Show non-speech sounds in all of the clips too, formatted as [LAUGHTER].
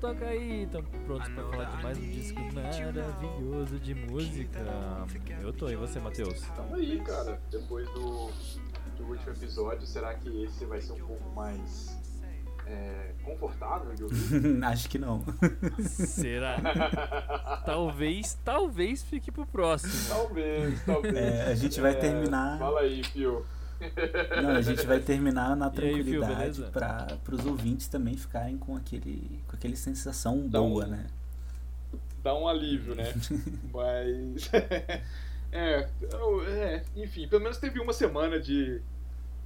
toca aí. Estão prontos pra falar de mais um disco maravilhoso de música. Eu tô, e você, Matheus? Tamo aí, cara. Depois do, do último episódio, será que esse vai ser um pouco mais é, confortável de ouvir? [LAUGHS] Acho que não. Será? [LAUGHS] talvez, talvez fique pro próximo. Talvez, talvez. É, a gente vai É, terminar. Fala aí, Pio. Não, a gente vai terminar na tranquilidade para os ouvintes também ficarem com aquele com aquele sensação Dá um- boa, né? Dá um alívio, né? [LAUGHS] Mas. [LAUGHS] é, é, enfim, pelo menos teve uma semana de.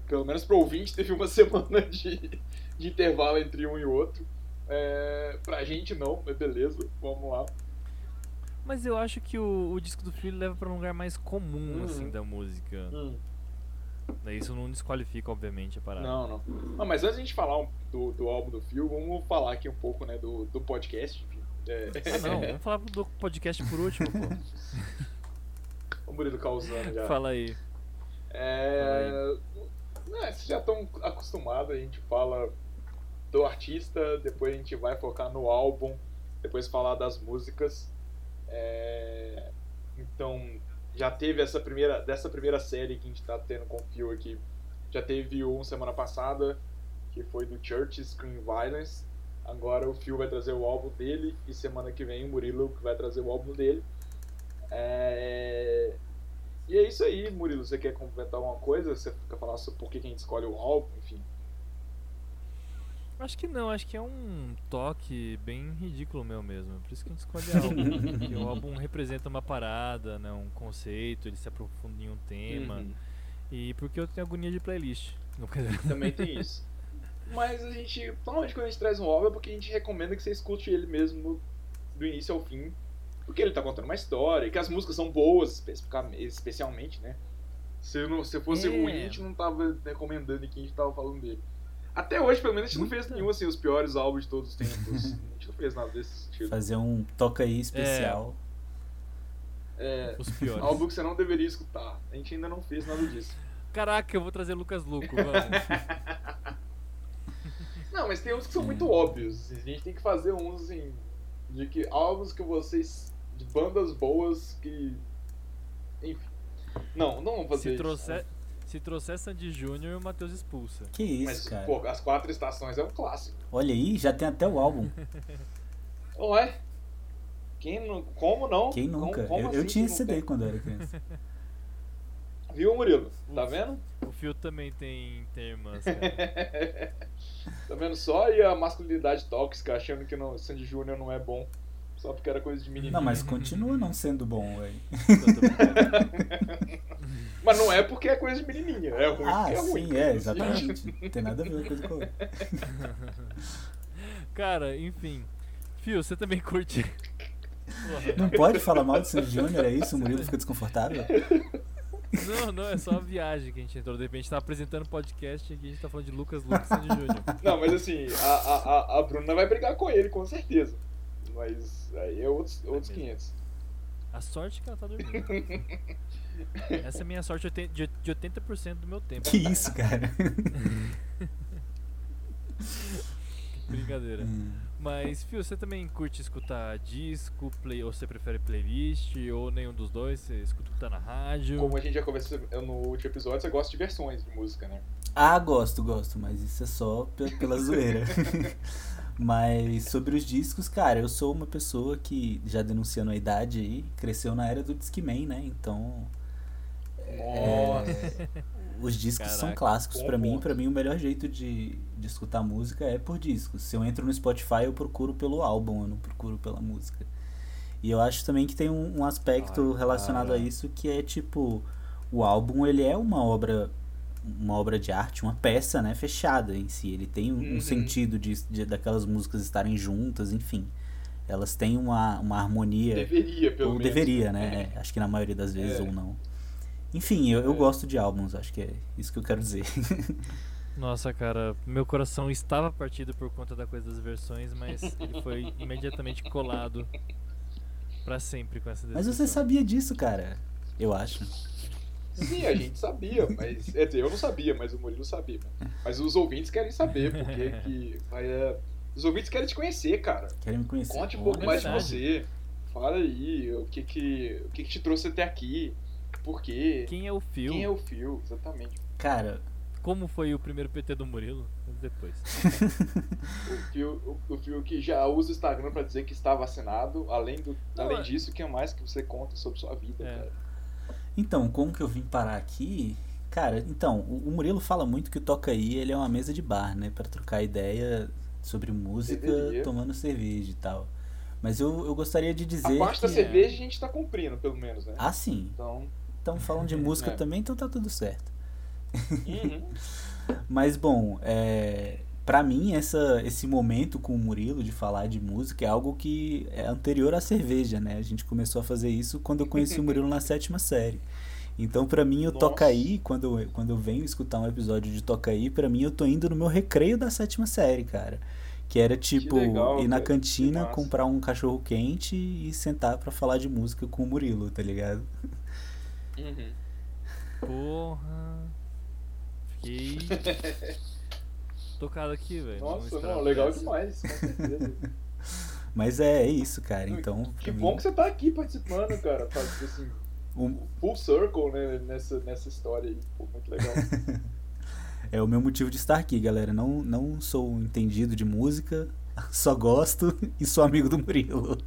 Pelo menos pro ouvinte teve uma [LAUGHS] semana de, de intervalo entre um e outro. É, pra gente não, mas beleza, vamos lá. Mas eu acho que o, o disco do Phil leva pra um lugar mais comum, Uhum. assim, da música. Hum, Isso não desqualifica, obviamente, a parada. não, não. Ah, mas antes de a gente falar do, do álbum do Phil, vamos falar aqui um pouco né, do, do podcast. É, Ah, não, vamos falar do podcast por último, pô. [LAUGHS] o Murilo causando já. Fala aí. É, né, vocês já estão acostumados, a gente fala do artista, depois a gente vai focar no álbum, depois falar das músicas. É, então, já teve essa primeira, dessa primeira série que a gente tá tendo com o Phil aqui, já teve um semana passada, que foi do Church Screen Violence. Agora o Phil vai trazer o álbum dele e semana que vem o Murilo que vai trazer o álbum dele. É, e é isso aí, Murilo. Você quer complementar alguma coisa? Você quer falar sobre por que a gente escolhe o álbum? Enfim. Acho que não, acho que é um toque bem ridículo meu mesmo. Por isso que a gente escolhe álbum. porque o álbum representa uma parada, né, um conceito, ele se aprofunda em um tema. Uhum. E porque eu tenho agonia de playlist. Não, quer dizer, Também tem isso. Mas a gente, normalmente quando a gente traz um álbum é porque a gente recomenda que você escute ele mesmo do início ao fim. Porque ele tá contando uma história, e que as músicas são boas, especialmente, né? Se, não, se fosse É. ruim, a gente não tava recomendando aqui, a gente tava falando dele. Até hoje, pelo menos, a gente não fez nenhum, assim, os piores álbuns de todos os tempos. [LAUGHS] a gente não fez nada desse sentido. Fazer um toca aí especial. É, os piores. álbum que você não deveria escutar. A gente ainda não fez nada disso. Caraca, eu vou trazer Lucas Luco, [LAUGHS] vamos. Não, mas tem uns que são muito óbvios. A gente tem que fazer uns assim. De que álbuns que vocês. De bandas boas que. Enfim. Não, não vamos fazer se, isso. trouxer, se trouxer Sandy Júnior, o Matheus expulsa. Que isso, Mas, cara. pô, as quatro estações é um clássico. Olha aí, já tem até o álbum. [LAUGHS] Ué? Quem não. Como não? Quem Como- nunca? como eu, eu assim tinha que esse CD tem? quando eu era criança. [LAUGHS] Viu, Murilo? Tá vendo? O Phil também tem termas, cara. [LAUGHS] tá vendo só? E a masculinidade tóxica, achando que não, Sandy Júnior não é bom. Só porque era coisa de menino. Não, mas continua não sendo bom, velho. Mas não é porque é coisa de menininha. É ruim Ah, porque é ruim. sim, é, exatamente. Não tem nada a ver coisa com a outra. [LAUGHS] Cara, enfim. Phil, você também curte. [LAUGHS] Não pode falar mal de Sandy Júnior, é isso? O Murilo fica desconfortável? Não, não, é só a viagem que a gente entrou. De repente a gente tá apresentando podcast e aqui a gente tá falando de Lucas Lucas Sandy Júnior. [LAUGHS] Não, mas assim, a, a, a- a Bruna vai brigar com ele, com certeza. Mas aí é outros, outros 500. A sorte que ela tá dormindo. Essa é a minha sorte de de 80% do meu tempo. Que isso, cara? [LAUGHS] Brincadeira. Hum. Mas, Phil, você também curte escutar disco, play, ou você prefere playlist, ou nenhum dos dois? Você escuta o que tá na rádio? Como a gente já conversou no último episódio, você gosta de versões de música, né? Ah, gosto, gosto, mas isso é só pe- pela zoeira. [LAUGHS] mas sobre os discos, cara, eu sou uma pessoa que, já denunciando a idade aí, cresceu na era do Discman, né? Então. Nossa. Os discos são Caraca, clássicos bom pra mim. Pra mim, o melhor jeito de, de escutar música é por discos. Se eu entro no Spotify, eu procuro pelo álbum, eu não procuro pela música. E eu acho também que tem um, um aspecto Ai, relacionado cara. a isso que é tipo o álbum ele é uma obra uma obra de arte, uma peça, né, fechada em si. Ele tem um, um Uhum. sentido de, de daquelas músicas estarem juntas, enfim. Elas têm uma, uma harmonia Deveria, pelo ou menos. deveria, né? É, Acho que na maioria das vezes É. ou não. Enfim, eu, eu É. gosto de álbuns, acho que é isso que eu quero dizer. [LAUGHS] Nossa, cara, meu coração estava partido por conta da coisa das versões, mas ele foi [LAUGHS] imediatamente colado pra sempre com essa Mas decisão. você sabia disso, cara. Eu acho. Sim, a gente sabia, mas. Dizer, eu não sabia, mas o Murilo sabia. Mas os ouvintes querem saber porque que vai, é, Os ouvintes querem te conhecer, cara. Querem me conhecer. Conte um pouco mais de você. Fala aí, o que que, o que que te trouxe até aqui? Por quê? Quem é o Phil? Quem é o Phil? Exatamente. Cara, Como foi o primeiro PT do Murilo? Mas depois. O Phil, o, o Phil que já usa o Instagram pra dizer que está vacinado. Além, do, Não, além é- disso, o que mais que você conta sobre sua vida, É. cara? Então, como que eu vim parar aqui? Cara, então, o o Murilo fala muito que o Toca aí ele é uma mesa de bar, né? Pra trocar ideia sobre música, Deveria. tomando cerveja e tal. Mas eu, eu gostaria de dizer A parte que... da cerveja a gente tá cumprindo, pelo menos, né? Ah, sim. Então. Então falam de [LAUGHS] música É. também, então tá tudo certo. uhum. [LAUGHS] Mas bom, é, para mim essa, esse momento com o Murilo de falar de música é algo que é anterior à cerveja, né? A gente começou a fazer isso quando eu conheci o Murilo na [LAUGHS] sétima série. Então pra mim o Nossa. Toca aí, quando eu, quando eu venho escutar um episódio de Toca aí, pra mim eu tô indo no meu recreio da sétima série, cara. Que era tipo legal, ir na cara, que cantina, comprar um cachorro quente e sentar pra falar de música com o Murilo, tá ligado? Uhum. Porra. Fiquei. [LAUGHS] tocado aqui, velho. Nossa, não, legal essa. demais, com certeza. [LAUGHS] Mas é, é isso, cara. Então, que bom mim, que você tá aqui participando, cara. Faz, assim, o- full circle, né, nessa, nessa história aí. Pô, muito legal. [LAUGHS] É o meu motivo de estar aqui, galera. Não, não sou um entendido de música, só gosto e sou amigo do Murilo.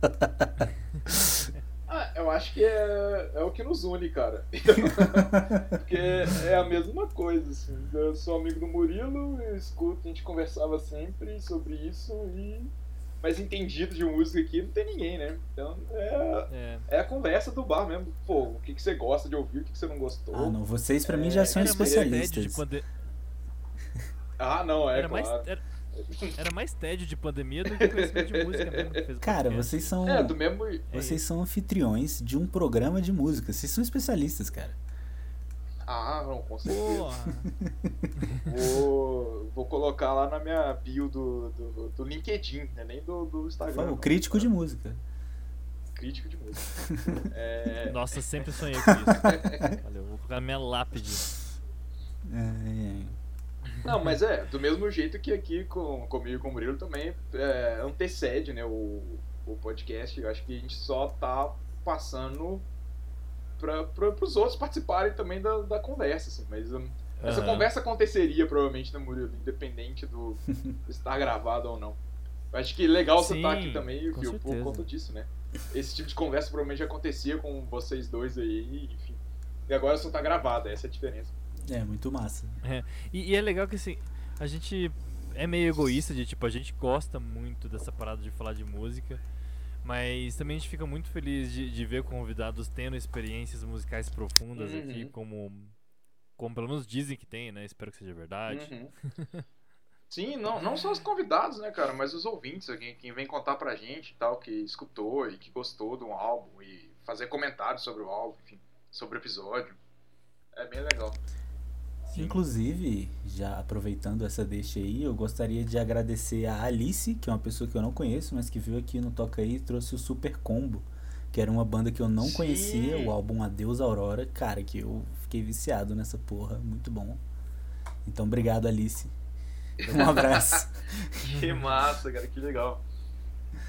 Ah, eu acho que é, é o que nos une, cara. [LAUGHS] Porque é a mesma coisa, assim. Eu sou amigo do Murilo, eu escuto, a gente conversava sempre sobre isso e. Mas entendido de música aqui não tem ninguém, né? Então é, É. é a conversa do bar mesmo. Pô, o que, que você gosta de ouvir, o que, que você não gostou. Ah, não, vocês pra mim É, já são mais tédio de especialistas. Ah, não, é era, mais, claro. era, era mais tédio de pandemia do que conhecimento de [LAUGHS] música mesmo. que fez o Cara, podcast. vocês são É, do mesmo. vocês são anfitriões de um programa de música. Vocês são especialistas, cara. Ah, não, com certeza. [LAUGHS] Vou, vou colocar lá na minha bio do, do, do LinkedIn, né? nem do, do Instagram. O não. crítico de música. Crítico de música. [LAUGHS] É, Nossa, sempre sonhei com isso. Valeu, vou colocar na minha lápide. É, Não, mas é, do mesmo jeito que aqui com, comigo e com o Murilo também é, antecede né, o, o podcast. Eu acho que a gente só tá passando para os outros participarem também da, da conversa. Assim, mas hum, essa conversa aconteceria provavelmente, né, Murilo? Independente do [LAUGHS] estar gravado ou não. Eu acho que legal você estar Sim, aqui também, viu, por conta disso, né? Esse tipo de conversa provavelmente acontecia com vocês dois aí, enfim. E agora só tá gravada, essa é a diferença. É, muito massa. E, e é legal que assim, a gente é meio egoísta de tipo, a gente gosta muito dessa parada de falar de música. Mas também a gente fica muito feliz de, de ver convidados tendo experiências musicais profundas Uhum. aqui, como, como pelo menos dizem que tem, né? Espero que seja verdade. Uhum. Sim, não, não só os convidados, né, cara, mas os ouvintes, quem, quem vem contar pra gente e tal, que escutou e que gostou do álbum e fazer comentários sobre o álbum, enfim, sobre o episódio. É bem legal. Sim. Inclusive, já aproveitando essa deixa aí, eu gostaria de agradecer a Alice, que é uma pessoa que eu não conheço, mas que veio aqui no Toca aí e trouxe o Super Combo, que era uma banda que eu não Sim. conhecia, o álbum Adeus Aurora, cara, que eu fiquei viciado nessa porra, muito bom. Então, obrigado, Alice. Um [LAUGHS] abraço. Que massa, cara, que legal.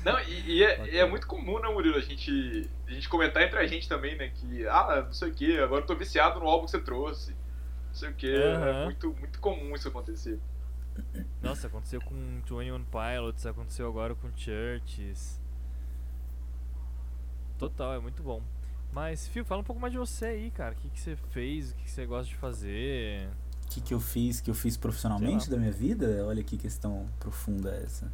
Não, e, e é, e é muito comum, né, Murilo, a gente, a gente comentar entre a gente também, né, que, ah, não sei o que, agora eu tô viciado no álbum que você trouxe. Não sei o que, é Aham. muito, muito comum isso acontecer. Nossa, aconteceu com 21 Pilots, aconteceu agora com Churches. Total, é muito bom. Mas, Fio, fala um pouco mais de você aí, cara. O que, que você fez, o que, que você gosta de fazer. O que, que eu fiz, que eu fiz profissionalmente da minha vida? Olha que questão profunda essa.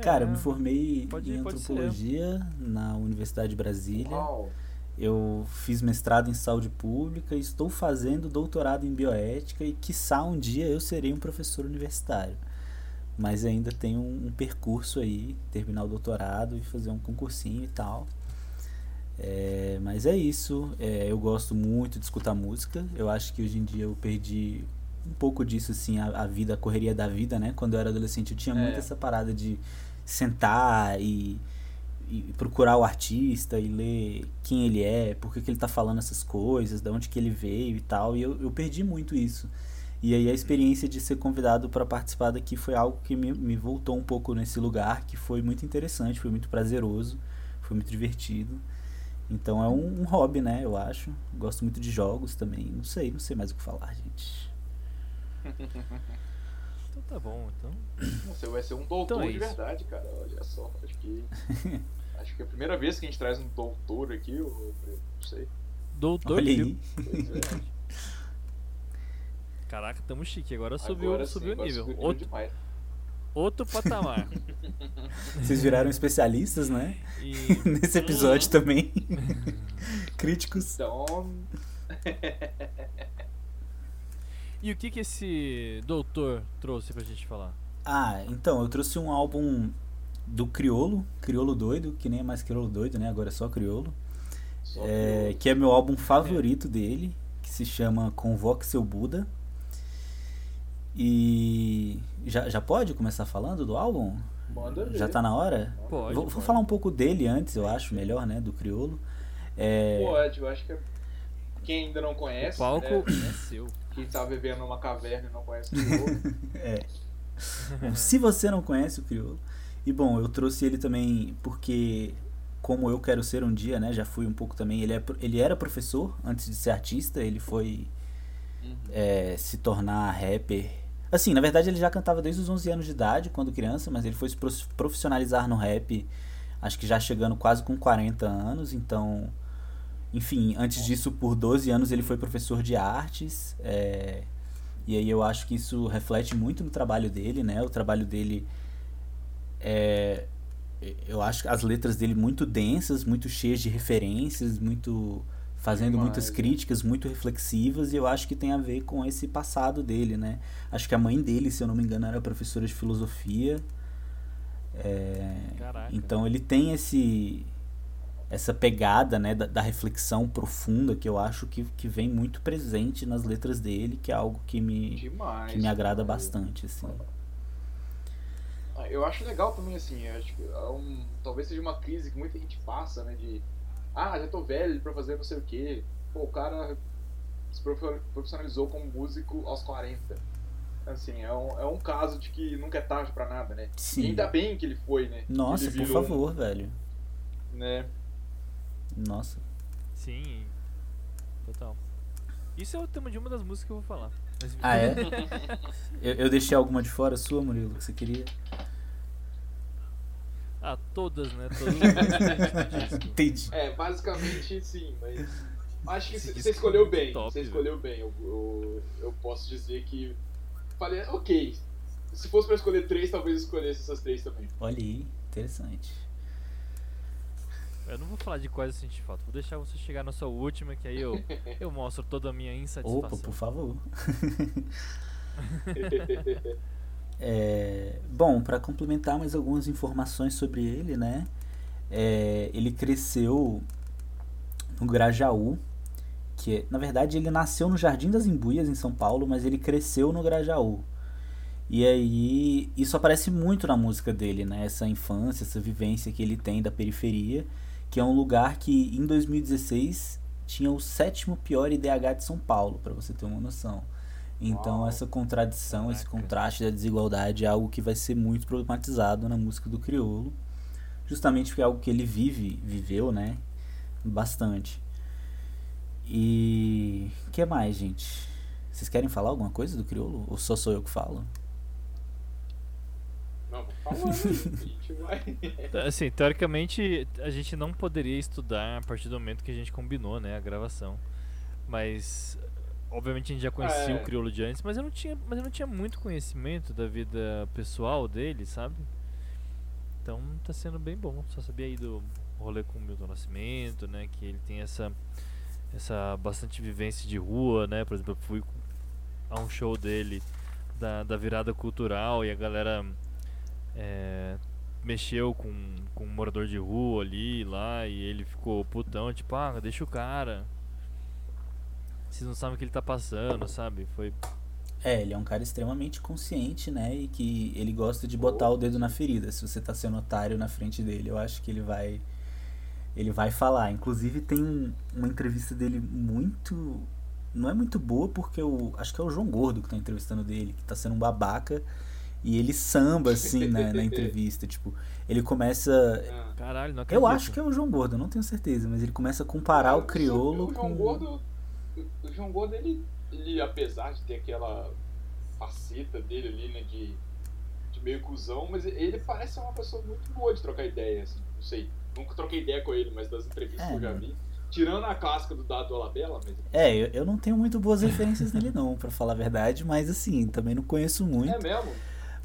Cara, eu me É, formei pode- em pode ser. antropologia na Universidade de Brasília. Uau. Eu fiz mestrado em saúde pública estou fazendo doutorado em bioética e quiçá um dia eu serei um professor universitário. Mas ainda tenho um, um percurso aí, terminar o doutorado e fazer um concursinho e tal. É, mas é isso, é, eu gosto muito de escutar música. Eu acho que hoje em dia eu perdi um pouco disso, assim, a, a vida, a correria da vida, né? Quando eu era adolescente eu tinha É. muito essa parada de sentar e, e procurar o artista e ler quem ele é, por que, que ele tá falando essas coisas, de onde que ele veio e tal. E eu, eu perdi muito isso. E aí a experiência de ser convidado para participar daqui foi algo que me, me voltou um pouco nesse lugar, que foi muito interessante, foi muito prazeroso, foi muito divertido. Então é um, um hobby, né, eu acho. Gosto muito de jogos também. Não sei, não sei mais o que falar, gente. [LAUGHS] Então tá bom, então. Você vai ser um doutor Então é de isso. verdade, cara. Olha só. Acho que. [LAUGHS] acho que é a primeira vez que a gente traz um doutor aqui, ou não sei. Doutor Olha aí. É. [LAUGHS] Caraca, tamo chique. Agora subiu, Agora sim, subiu o agora nível. subiu Outro, demais. outro patamar. [LAUGHS] Vocês viraram especialistas, né? E Nesse episódio também. Críticos. Então. E o que que esse doutor trouxe pra gente falar? Ah, então, eu trouxe um álbum do Criolo, Criolo Doido, que nem é mais Criolo Doido, né? Agora é só Criolo. Só É, que que é meu álbum favorito dele, que se chama Convoque Seu Buda. E já, já pode começar falando do álbum? Já tá na hora? Pode. vou, vou falar um pouco dele antes, eu acho, melhor, né? Do Criolo. É, Pode, eu acho que quem ainda não conhece, O palco né, é seu. Quem tá vivendo numa caverna e não conhece o jogo, [LAUGHS] [LAUGHS] é. Se você não conhece o Criolo. E bom, eu trouxe ele também porque, como eu quero ser um dia, né? Já fui um pouco também. Ele, é, ele era professor antes de ser artista, ele foi Uhum. é, se tornar rapper. Assim, na verdade ele já cantava desde os 11 anos de idade, quando criança, mas ele foi se prof- profissionalizar no rap, acho que já chegando quase com 40 anos, então. Enfim, antes disso, por 12 anos ele foi professor de artes, é, e aí eu acho que isso reflete muito no trabalho dele, né? O trabalho dele é. Eu acho as letras dele muito densas, muito cheias de referências, muito. fazendo Demais, muitas né? críticas, muito reflexivas, e eu acho que tem a ver com esse passado dele, né? Acho que a mãe dele, se eu não me engano, era professora de filosofia. É, então ele tem esse essa pegada né, da, da reflexão profunda que eu acho que, que vem muito presente nas letras dele, que é algo que me, demais. que me agrada cara. bastante. Assim. Ah, Eu acho legal também, assim, acho que é um, talvez seja uma crise que muita gente passa, né, de ah, já tô velho pra fazer não sei o quê. Pô, o cara se profi- profissionalizou como músico aos 40. Assim, é um, é um caso de que nunca é tarde pra nada, né? E Sim. ainda bem que ele foi, né? Nossa, por virou um- favor, velho. né? Nossa. Sim. Total. Isso é o tema de uma das músicas que eu vou falar. Ah, é? [LAUGHS] eu, eu deixei alguma de fora sua, Murilo, que você queria? ah, todas, né? [LAUGHS] Todas. Entendi. É, basicamente sim, mas acho que você é escolheu muito bem. você escolheu bem. Eu, eu, eu posso dizer que falei, ok. Se fosse pra escolher três, talvez eu escolhesse essas três também. Olha aí, interessante. Eu não vou falar de quais eu senti falta. Vou deixar você chegar na sua última, que aí eu, [LAUGHS] eu mostro toda a minha insatisfação. Opa, por favor. [LAUGHS] É, bom, para complementar mais algumas informações sobre ele, né? É, ele cresceu no Grajaú, que é- na verdade ele nasceu no Jardim das Embuias em São Paulo, mas ele cresceu no Grajaú. E aí isso aparece muito na música dele, né? Essa infância, essa vivência que ele tem da periferia, que é um lugar que em 2016 tinha o sétimo pior IDH de São Paulo, para você ter uma noção. Então Uau. essa contradição, esse Caraca. contraste da desigualdade é algo que vai ser muito problematizado na música do Criolo, justamente porque é algo que ele vive, viveu, né? Bastante. E o que mais, gente? Vocês querem falar alguma coisa do Criolo ou só sou eu que falo? Não, a gente vai. Assim, teoricamente, a gente não poderia estudar a partir do momento que a gente combinou, né, a gravação. Mas, obviamente, a gente já conhecia É. o Criolo de antes, mas eu não tinha, mas eu não tinha muito conhecimento da vida pessoal dele, sabe? Então, tá sendo bem bom. Só sabia aí do rolê com o Milton Nascimento, né, que ele tem essa essa bastante vivência de rua, né? Por exemplo, eu fui a um show dele da, da virada cultural e a galera é, mexeu com, com um morador de rua ali lá e ele ficou putão, tipo, ah, deixa o cara. Vocês não sabem o que ele tá passando, sabe? Foi. É, ele é um cara extremamente consciente, né? E que ele gosta de botar o dedo na ferida. Se você tá sendo otário na frente dele, eu acho que ele vai. Ele vai falar. Inclusive tem um- uma entrevista dele muito não é muito boa porque o. Acho que é o João Gordo que tá entrevistando dele, que tá sendo um babaca. E ele samba, assim, né, na [LAUGHS] entrevista. Tipo, ele começa. Ah. Caralho, não acredito. Eu acho que é o João Gordo, não tenho certeza, mas ele começa a comparar o crioulo o João com. Gordo, o João Gordo, ele, ele, apesar de ter aquela faceta dele ali, né, de, de meio cuzão, mas ele parece ser uma pessoa muito boa de trocar ideia, assim, não sei. Nunca troquei ideia com ele, mas das entrevistas É, que eu já né? vi. Tirando a clássica do Dado Alabella, mas É, eu, eu não tenho muito boas referências nele, não, pra falar a verdade, mas assim, também não conheço muito. é mesmo.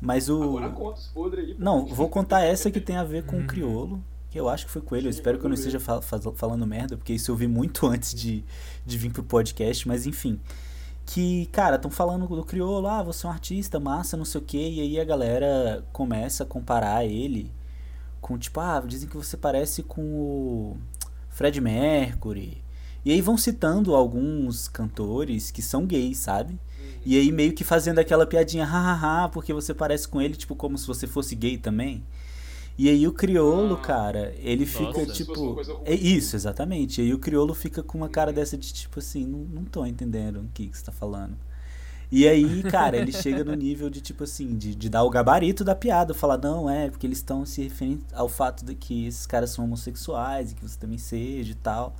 Mas o. Agora conta os podres aí. Não, vou contar essa que tem a ver com o Uhum. crioulo, que eu acho que foi com ele. Eu espero que eu não esteja fa- faz- falando merda, porque isso eu vi muito [LAUGHS] antes de, de vir pro podcast, mas enfim. Que, cara, estão falando do crioulo, ah, você é um artista, massa, não sei o quê, e aí a galera começa a comparar ele com, tipo, ah, dizem que você parece com o Fred Mercury. E aí vão citando alguns cantores que são gays, sabe? Uhum. E aí meio que fazendo aquela piadinha, hahaha, porque você parece com ele, tipo, como se você fosse gay também. E aí o crioulo, Ah. cara, ele Nossa. fica uma tipo. É isso, exatamente. E aí o crioulo fica com uma cara dessa de tipo assim, não, não tô entendendo o que, que você tá falando. E aí, cara, ele [LAUGHS] chega no nível de tipo assim, de, de dar o gabarito da piada, falar, não, é, porque eles estão se referindo ao fato de que esses caras são homossexuais e que você também seja e tal.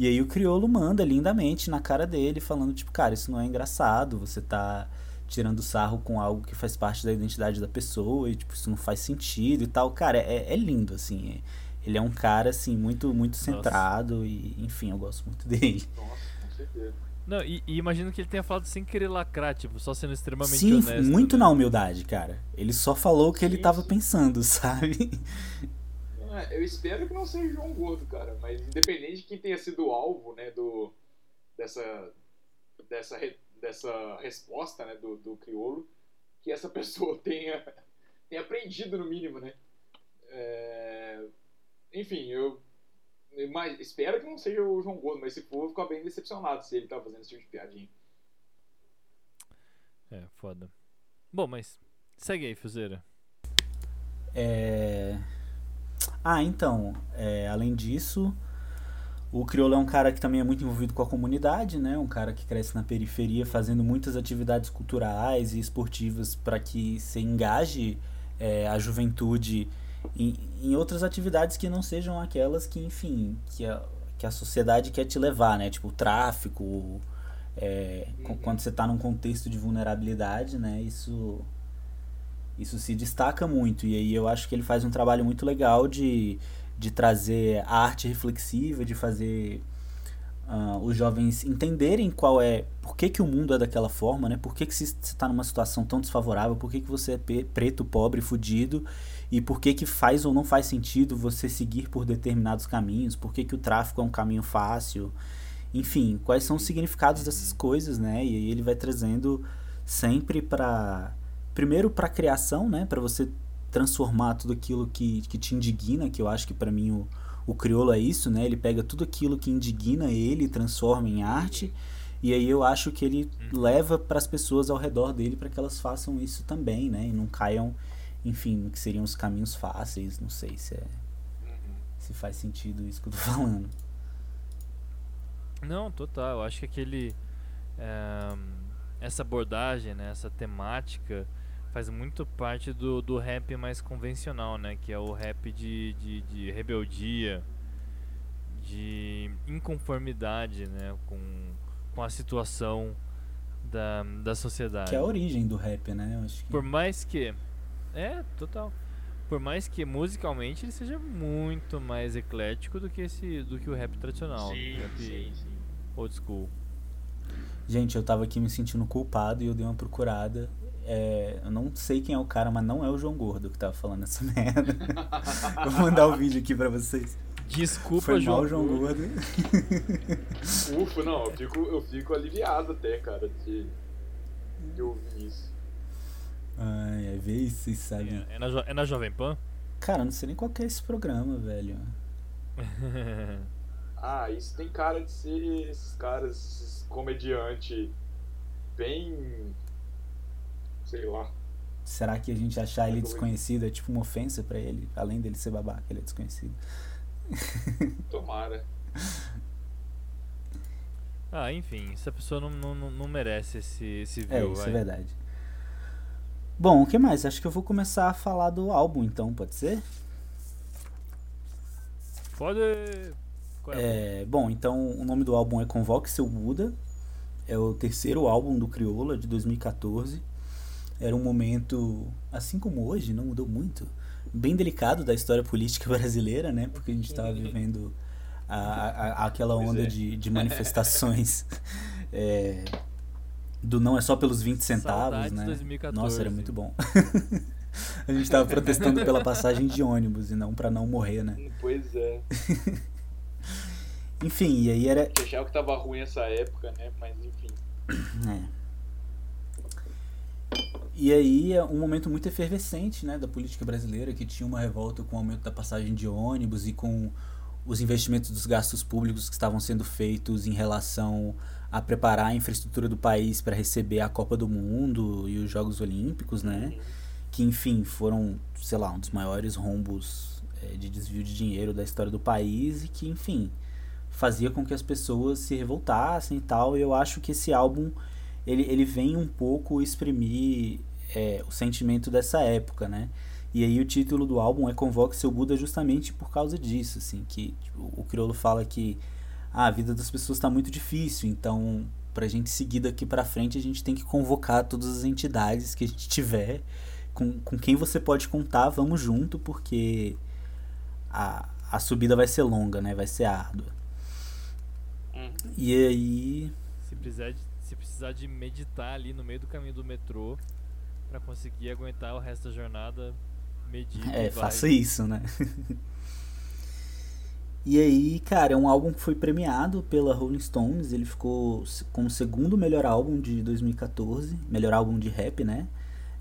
E aí o crioulo manda lindamente na cara dele, falando, tipo, cara, isso não é engraçado, você tá tirando sarro com algo que faz parte da identidade da pessoa e, tipo, isso não faz sentido e tal. Cara, é, é lindo, assim. é- Ele é um cara, assim, muito, muito centrado e, enfim, eu gosto muito dele. Nossa, com certeza. Não, e, e imagino que ele tenha falado sem querer lacrar, tipo, só sendo extremamente Sim, honesto. muito né? na humildade, cara. Ele só falou o que ele Sim, tava sim. pensando, [LAUGHS] sabe? É, eu espero que não seja o João Gordo, cara. Mas independente de quem tenha sido o alvo, né, do, dessa, dessa, re- dessa resposta, né, do, do crioulo, que essa [LAUGHS] pessoa tenha, tenha aprendido no mínimo, né. É, enfim, eu mas espero que não seja o João Gordo, mas se for, eu vou ficar bem decepcionado se ele tá fazendo esse tipo de piadinha. É, foda. Bom, mas segue aí, Fuzeira. É... Ah, então, é, além disso, o Criolo é um cara que também é muito envolvido com a comunidade, né? Um cara que cresce na periferia fazendo muitas atividades culturais e esportivas para que se engaje é, a juventude em, em outras atividades que não sejam aquelas que, enfim, que a, que a sociedade quer te levar, né? Tipo, o tráfico, é, Uhum. quando você está num contexto de vulnerabilidade, né? Isso isso se destaca muito e aí eu acho que ele faz um trabalho muito legal de, de trazer a arte reflexiva, de fazer ah, os jovens entenderem qual é, por que, que o mundo é daquela forma, né? Por que, que você está numa situação tão desfavorável, por que, que você é preto, pobre, fudido e por que, que faz ou não faz sentido você seguir por determinados caminhos, por que, que o tráfico é um caminho fácil, enfim, quais são os significados dessas coisas, né? E aí ele vai trazendo sempre para primeiro para criação, né, para você transformar tudo aquilo que, que te indigna, que eu acho que para mim o, o crioulo é isso, né? Ele pega tudo aquilo que indigna ele transforma em arte. E aí eu acho que ele leva para as pessoas ao redor dele para que elas façam isso também, né? E não caiam, enfim, no que seriam os caminhos fáceis, não sei se é se faz sentido isso que eu tô [LAUGHS] falando. Não, total. Eu acho que aquele. eh, essa abordagem, né, essa temática faz muito parte do, do rap mais convencional, né? Que é o rap de, de, de rebeldia, de inconformidade, né? Com, com a situação da, da sociedade. Que é a origem do rap, né? Eu acho que Por mais que. É, total. Por mais que musicalmente ele seja muito mais eclético do que esse do que o rap tradicional, Sim, o rap sim, sim. old school. Gente, eu tava aqui me sentindo culpado e eu dei uma procurada. É, eu não sei quem é o cara, mas não é o João Gordo que tava falando essa [LAUGHS] merda. eu vou mandar o vídeo aqui pra vocês. Desculpa, Foi João. mal, João Gordo. Ufa, não, eu fico, eu fico aliviado até, cara, de, de ouvir isso. Ai, é ver isso, vocês sabem. É, é na, é na Jovem Pan? Cara, eu não sei nem qual que é esse programa, velho. [LAUGHS] Ah, isso tem cara de ser esses caras, esses comediante bem. Sei lá. Será que a gente achar ele É desconhecido é tipo uma ofensa pra ele? Além dele ser babaca, ele é desconhecido. [LAUGHS] Tomara. Ah, enfim, essa pessoa não, não, não merece esse, esse view, É, isso vai. é verdade. Bom, o que mais? Acho que eu vou começar a falar do álbum, então, pode ser? Pode. Qual é? É, bom, então o nome do álbum é Convoque Seu Buda. É o terceiro álbum do Crioula de 2014. Era um momento, assim como hoje, não mudou muito, bem delicado da história política [LAUGHS] brasileira, né? Porque a gente estava vivendo a, a- aquela onda é. de, de [LAUGHS] manifestações é, do não é só pelos 20 centavos, Saudades né? 2014. Nossa, era muito bom. [LAUGHS] a gente estava protestando pela passagem de ônibus e não para não morrer, né? Pois é. Enfim, e aí era, achava que tava ruim essa época, né? Mas enfim. É. E aí é um momento muito efervescente né, da política brasileira, que tinha uma revolta com o aumento da passagem de ônibus e com os investimentos dos gastos públicos que estavam sendo feitos em relação a preparar a infraestrutura do país para receber a Copa do Mundo e os Jogos Olímpicos, né? Que, enfim, foram, sei lá, um dos maiores rombos é, de desvio de dinheiro da história do país e que, enfim, fazia com que as pessoas se revoltassem e tal. E eu acho que esse álbum ele, ele vem um pouco exprimir é, o sentimento dessa época, né? E aí o título do álbum é Convoque Seu Buda justamente por causa disso, assim, que tipo, o Criolo fala que ah, a vida das pessoas está muito difícil, então pra gente seguir daqui pra frente a gente tem que convocar todas as entidades que a gente tiver, com, com quem você pode contar, vamos junto, porque a, a subida vai ser longa, né? Vai ser árdua. Uhum. E aí Se precisar, de, se precisar de meditar ali no meio do caminho do metrô pra conseguir aguentar o resto da jornada, medite. e É, faça isso, né? [LAUGHS] e aí, cara, é um álbum que foi premiado pela Rolling Stones. Ele ficou como o segundo melhor álbum de 2014, melhor álbum de rap, né?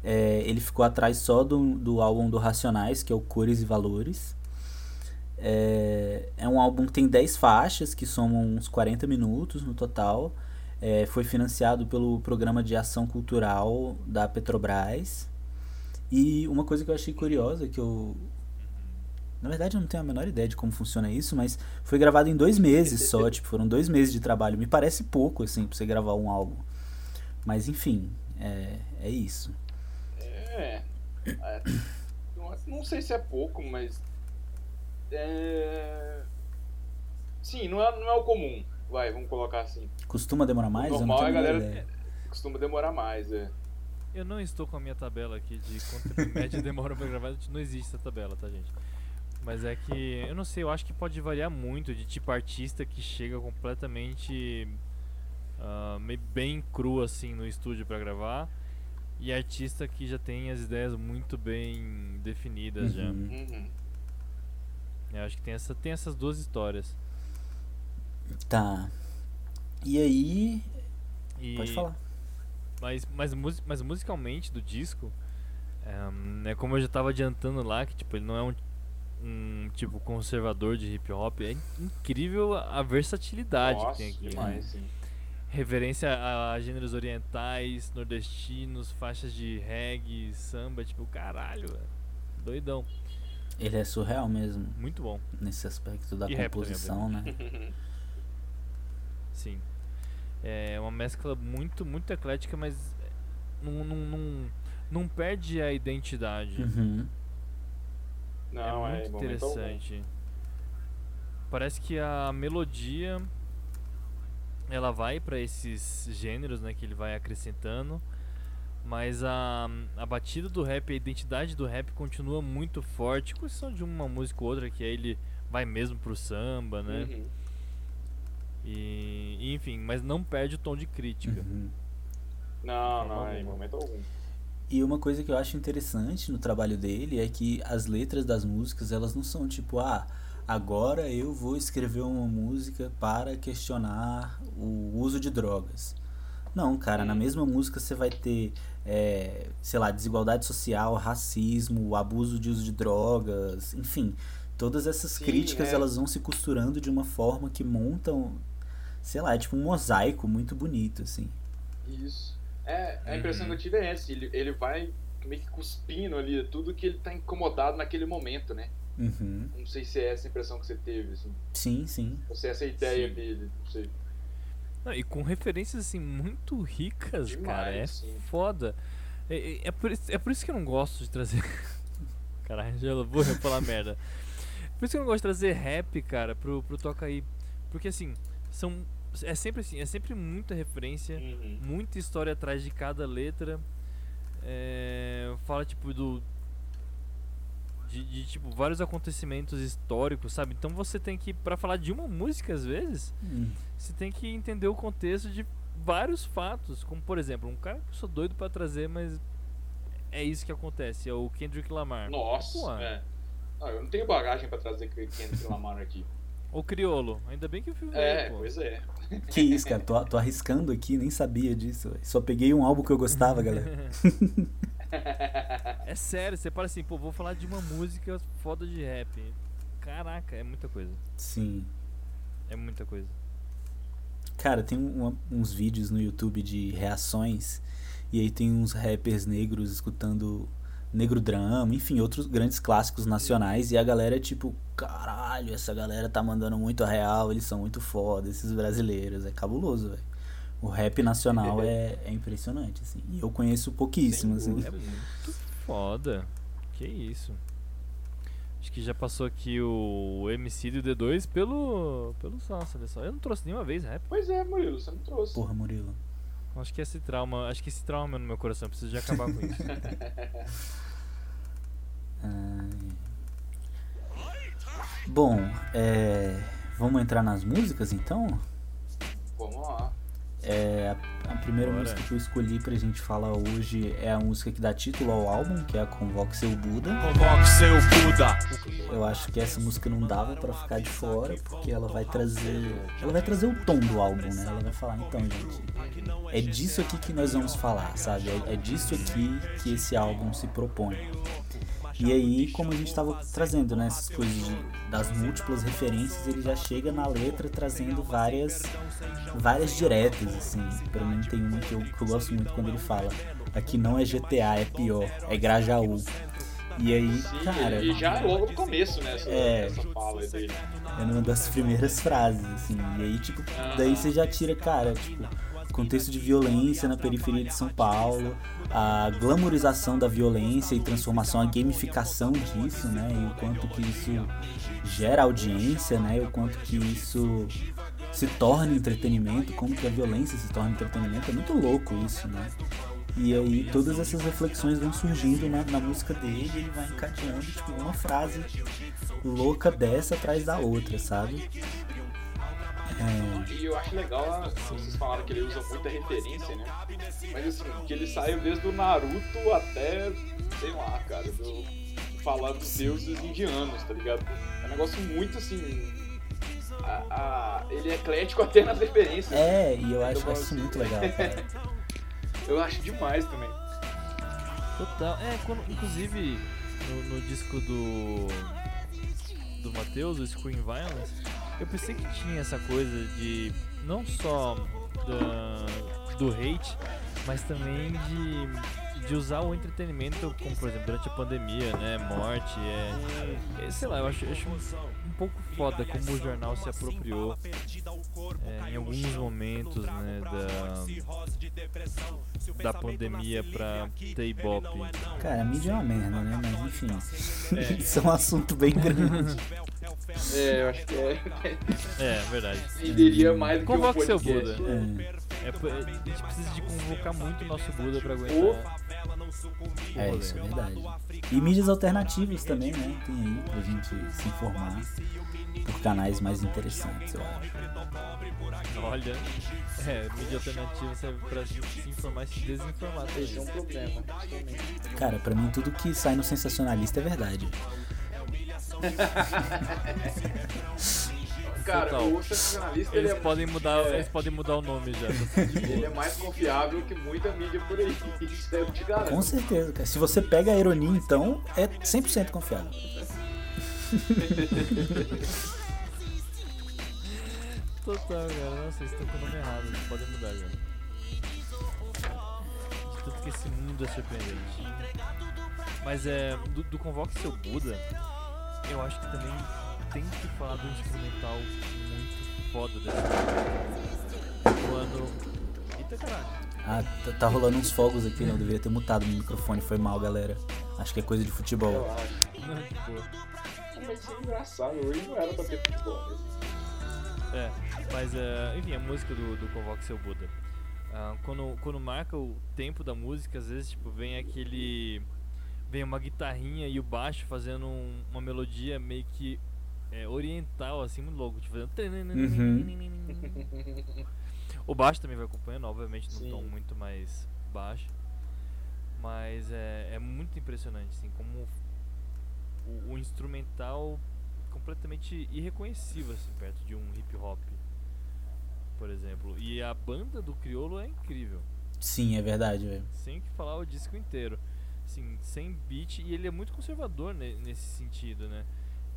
É, ele ficou atrás só do, do álbum do Racionais, que é o Cores e Valores. É, é um álbum que tem 10 faixas, que somam uns 40 minutos no total. É, foi financiado pelo Programa de Ação Cultural da Petrobras. E uma coisa que eu achei curiosa, que eu. Na verdade, eu não tenho a menor ideia de como funciona isso, mas foi gravado em dois meses só. [LAUGHS] tipo, foram dois meses de trabalho. Me parece pouco, assim, pra você gravar um álbum. Mas enfim, é, é isso. É. é. Não, sei se é pouco, mas. É. Sim, não é, não é o comum. Vai, vamos colocar assim. Costuma demorar mais? não normal é a galera- ideia. Costuma demorar mais, é. Eu não estou com a minha tabela aqui de quanto tempo em média [LAUGHS] demora pra gravar. Não existe essa tabela, tá, gente? Mas é que, eu não sei, eu acho que pode variar muito de tipo artista que chega completamente meio bem cru assim no estúdio pra gravar e artista que já tem as ideias muito bem definidas já. Uhum. Uhum. Eu acho que tem, essa, tem essas duas histórias. Tá. E aí. E, Pode falar. Mas, mas, mas musicalmente do disco, é, é como eu já tava adiantando lá, que tipo, ele não é um, um tipo conservador de hip hop, é incrível a versatilidade Nossa, que tem aqui. demais, sim. Reverência a, a gêneros orientais, nordestinos, faixas de reggae, samba, tipo, caralho, velho. doidão, Ele é surreal mesmo, muito bom, nesse aspecto da E composição, né? [LAUGHS] sim. É uma mescla muito, muito eclética, mas não, não, não, não perde a identidade. Uhum. Não, é é, muito algum. interessante. Parece que a melodia ela vai pra esses gêneros, né, que ele vai acrescentando, mas a, a batida do rap, a identidade do rap continua muito forte, com exceção de uma música ou outra que aí ele vai mesmo pro samba, né? Uhum. E, enfim, mas não perde o tom de crítica. Uhum. Não, não, é, em momento algum. E uma coisa que eu acho interessante no trabalho dele é que as letras das músicas, elas não são tipo, ah, agora eu vou escrever uma música para questionar o uso de drogas. Não, cara, na mesma música você vai ter, é, sei lá, desigualdade social, racismo, abuso de uso de drogas, enfim. Todas essas Sim, críticas, é. elas vão se costurando de uma forma que montam, sei lá, é tipo um mosaico muito bonito, assim. Isso. É, a impressão Uhum. que eu tive é essa. Ele, ele vai meio que cuspindo ali tudo que ele tá incomodado naquele momento, né? Uhum. Não sei se é essa a impressão que você teve, assim. Sim, sim. Ou se é essa a ideia Sim. dele, não sei. Não, e com referências assim muito ricas, Demais, cara. É sim. foda. É, é- é por, isso- é por isso que eu não gosto de trazer. [LAUGHS] Caralho, já vou falar merda. Por isso que eu não gosto de trazer rap, cara, pro, pro Toca aí. Porque assim, são. É sempre assim, é sempre muita referência, Uhum. muita história atrás de cada letra. É, fala tipo do. De, de, tipo vários acontecimentos históricos, sabe? Então você tem que, pra falar de uma música às vezes, Hum, você tem que entender o contexto de vários fatos, como por exemplo, um cara que eu sou doido pra trazer, mas é isso que acontece, é o Kendrick Lamar. Nossa, Pô, é. Não, eu não tenho bagagem pra trazer Kendrick Lamar aqui. O Criolo, ainda bem que eu fui ver, É, pô. pois é. [LAUGHS] Que isso, cara. Tô, tô arriscando aqui, nem sabia disso. Só peguei um álbum que eu gostava, galera. [LAUGHS] É sério, você para assim, pô, vou falar de uma música foda de rap. Caraca, é muita coisa. Sim. É muita coisa. Cara, tem uma- uns vídeos no YouTube de reações. E aí tem uns rappers negros escutando Negro Drama, enfim, outros grandes clássicos nacionais. E a galera é tipo, caralho, essa galera tá mandando muito a real, eles são muito foda, esses brasileiros. É cabuloso, velho. O rap nacional é, é impressionante, assim. E eu conheço pouquíssimo, Sem assim. É muito foda. Que isso. Acho que já passou aqui o MC do D2 pelo. pelo Salsa, olha só. Eu não trouxe nenhuma vez rap. Pois é, Murilo, você não trouxe. Porra, Murilo. Acho que esse trauma. Acho que esse trauma no meu coração. eu Preciso de acabar com isso. [LAUGHS] Bom, é, vamos entrar nas músicas então? Vamos lá. É, a, primeira Bora. música que eu escolhi pra gente falar hoje é a música que dá título ao álbum, que é a Convoque Seu Buda. Convoque seu Buda. Eu acho que essa música não dava pra ficar de fora, porque ela vai trazer. Ela vai trazer o tom do álbum, né? Ela vai falar, então, gente, é disso aqui que nós vamos falar, sabe? É, é disso aqui que esse álbum se propõe. E aí, como a gente estava trazendo, né, essas coisas das múltiplas referências, ele já chega na letra trazendo várias várias diretas, assim. Pra mim tem uma que eu, que eu gosto muito quando ele fala: aqui não é GTA, é pior, é Grajaú. E aí, Sim, cara, e já logo no começo, né? Essa, É. essa fala dele. é uma das primeiras frases, assim. E aí, tipo, daí você já tira, cara, tipo, contexto de violência na periferia de São Paulo, a glamorização da violência e transformação, a gamificação disso, né? E o quanto que isso gera audiência, né? E o quanto que isso se torna entretenimento, como que a violência se torna entretenimento. É muito louco isso, né? E aí todas essas reflexões vão surgindo na, na música dele ele vai encadeando, tipo, uma frase louca dessa atrás da outra, sabe? É, E eu acho legal, ah, vocês falaram que ele usa muita referência, né? Mas assim, que ele saiu desde o Naruto até, sei lá, cara, do, falar dos deuses indianos, tá ligado? É um negócio muito assim. a- a- ele é eclético até nas referências. é, e eu acho Eu isso muito [LAUGHS] legal. Eu acho demais também. Total. É, quando, inclusive no, no disco do. do Matheus, o Screen Violence, eu pensei que tinha essa coisa de. não só da, do hate, mas também de, de usar o entretenimento, como por exemplo durante a pandemia, né? Morte, é. é, sei lá, eu acho, eu acho um, um pouco foda como o jornal se apropriou é, em alguns momentos, né? Da, da pandemia pra ter ibope. Cara, a mídia é uma merda, né? Mas enfim. É. [LAUGHS] Isso é um assunto bem grande. [LAUGHS] É, eu acho que é. É, verdade. Renderia mais do que um seu. Buda. É, É, a gente precisa de convocar muito o nosso Buda pra aguentar. O é, isso é verdade. E mídias alternativas também, né? Tem aí pra gente se informar por canais mais interessantes, eu acho. Olha, é, mídia alternativa serve pra se se informar e se desinformar Esse é um problema. Cara, pra mim tudo que sai no sensacionalista é verdade. [LAUGHS] Cara, Total. o sensacionalista ele Eles é, podem mudar, é. eles podem mudar o nome já. [LAUGHS] ele é mais confiável que muita mídia por aí. [LAUGHS] Isso eu te garanto. Com certeza, cara. Se você pega a ironia, então, é 100% confiável. Total, cara. Nossa, eles estão com o nome errado. Eles podem mudar já. De tanto que esse mundo é surpreendente. Mas é. Do, do Convoque Seu Buda, eu acho que também tem que falar do instrumental muito foda dessa música. rolando. Eita caralho. Ah, tá, tá rolando uns fogos aqui, não. Deveria ter mutado meu microfone, foi mal, galera. Acho que é coisa de futebol. Eu acho. Não. Mas isso é engraçado, hoje não era pra ter futebol. É, mas eh, enfim, a música do, do Convoque Seu Buda. Ah, quando, quando marca o tempo da música, às vezes tipo, vem aquele. Vem uma guitarrinha e o baixo fazendo um- uma melodia meio que é, oriental, assim, muito louco. Tipo, fazendo. O baixo também vai acompanhando, obviamente, num Sim. tom muito mais baixo. Mas é, é muito impressionante, assim, como o, o instrumental completamente irreconhecível, assim, perto de um hip hop, por exemplo. E a banda do Criolo é incrível, Sim, é verdade, velho. sem que falar o disco inteiro. Assim, sem beat, e ele é muito conservador ne- nesse sentido, né?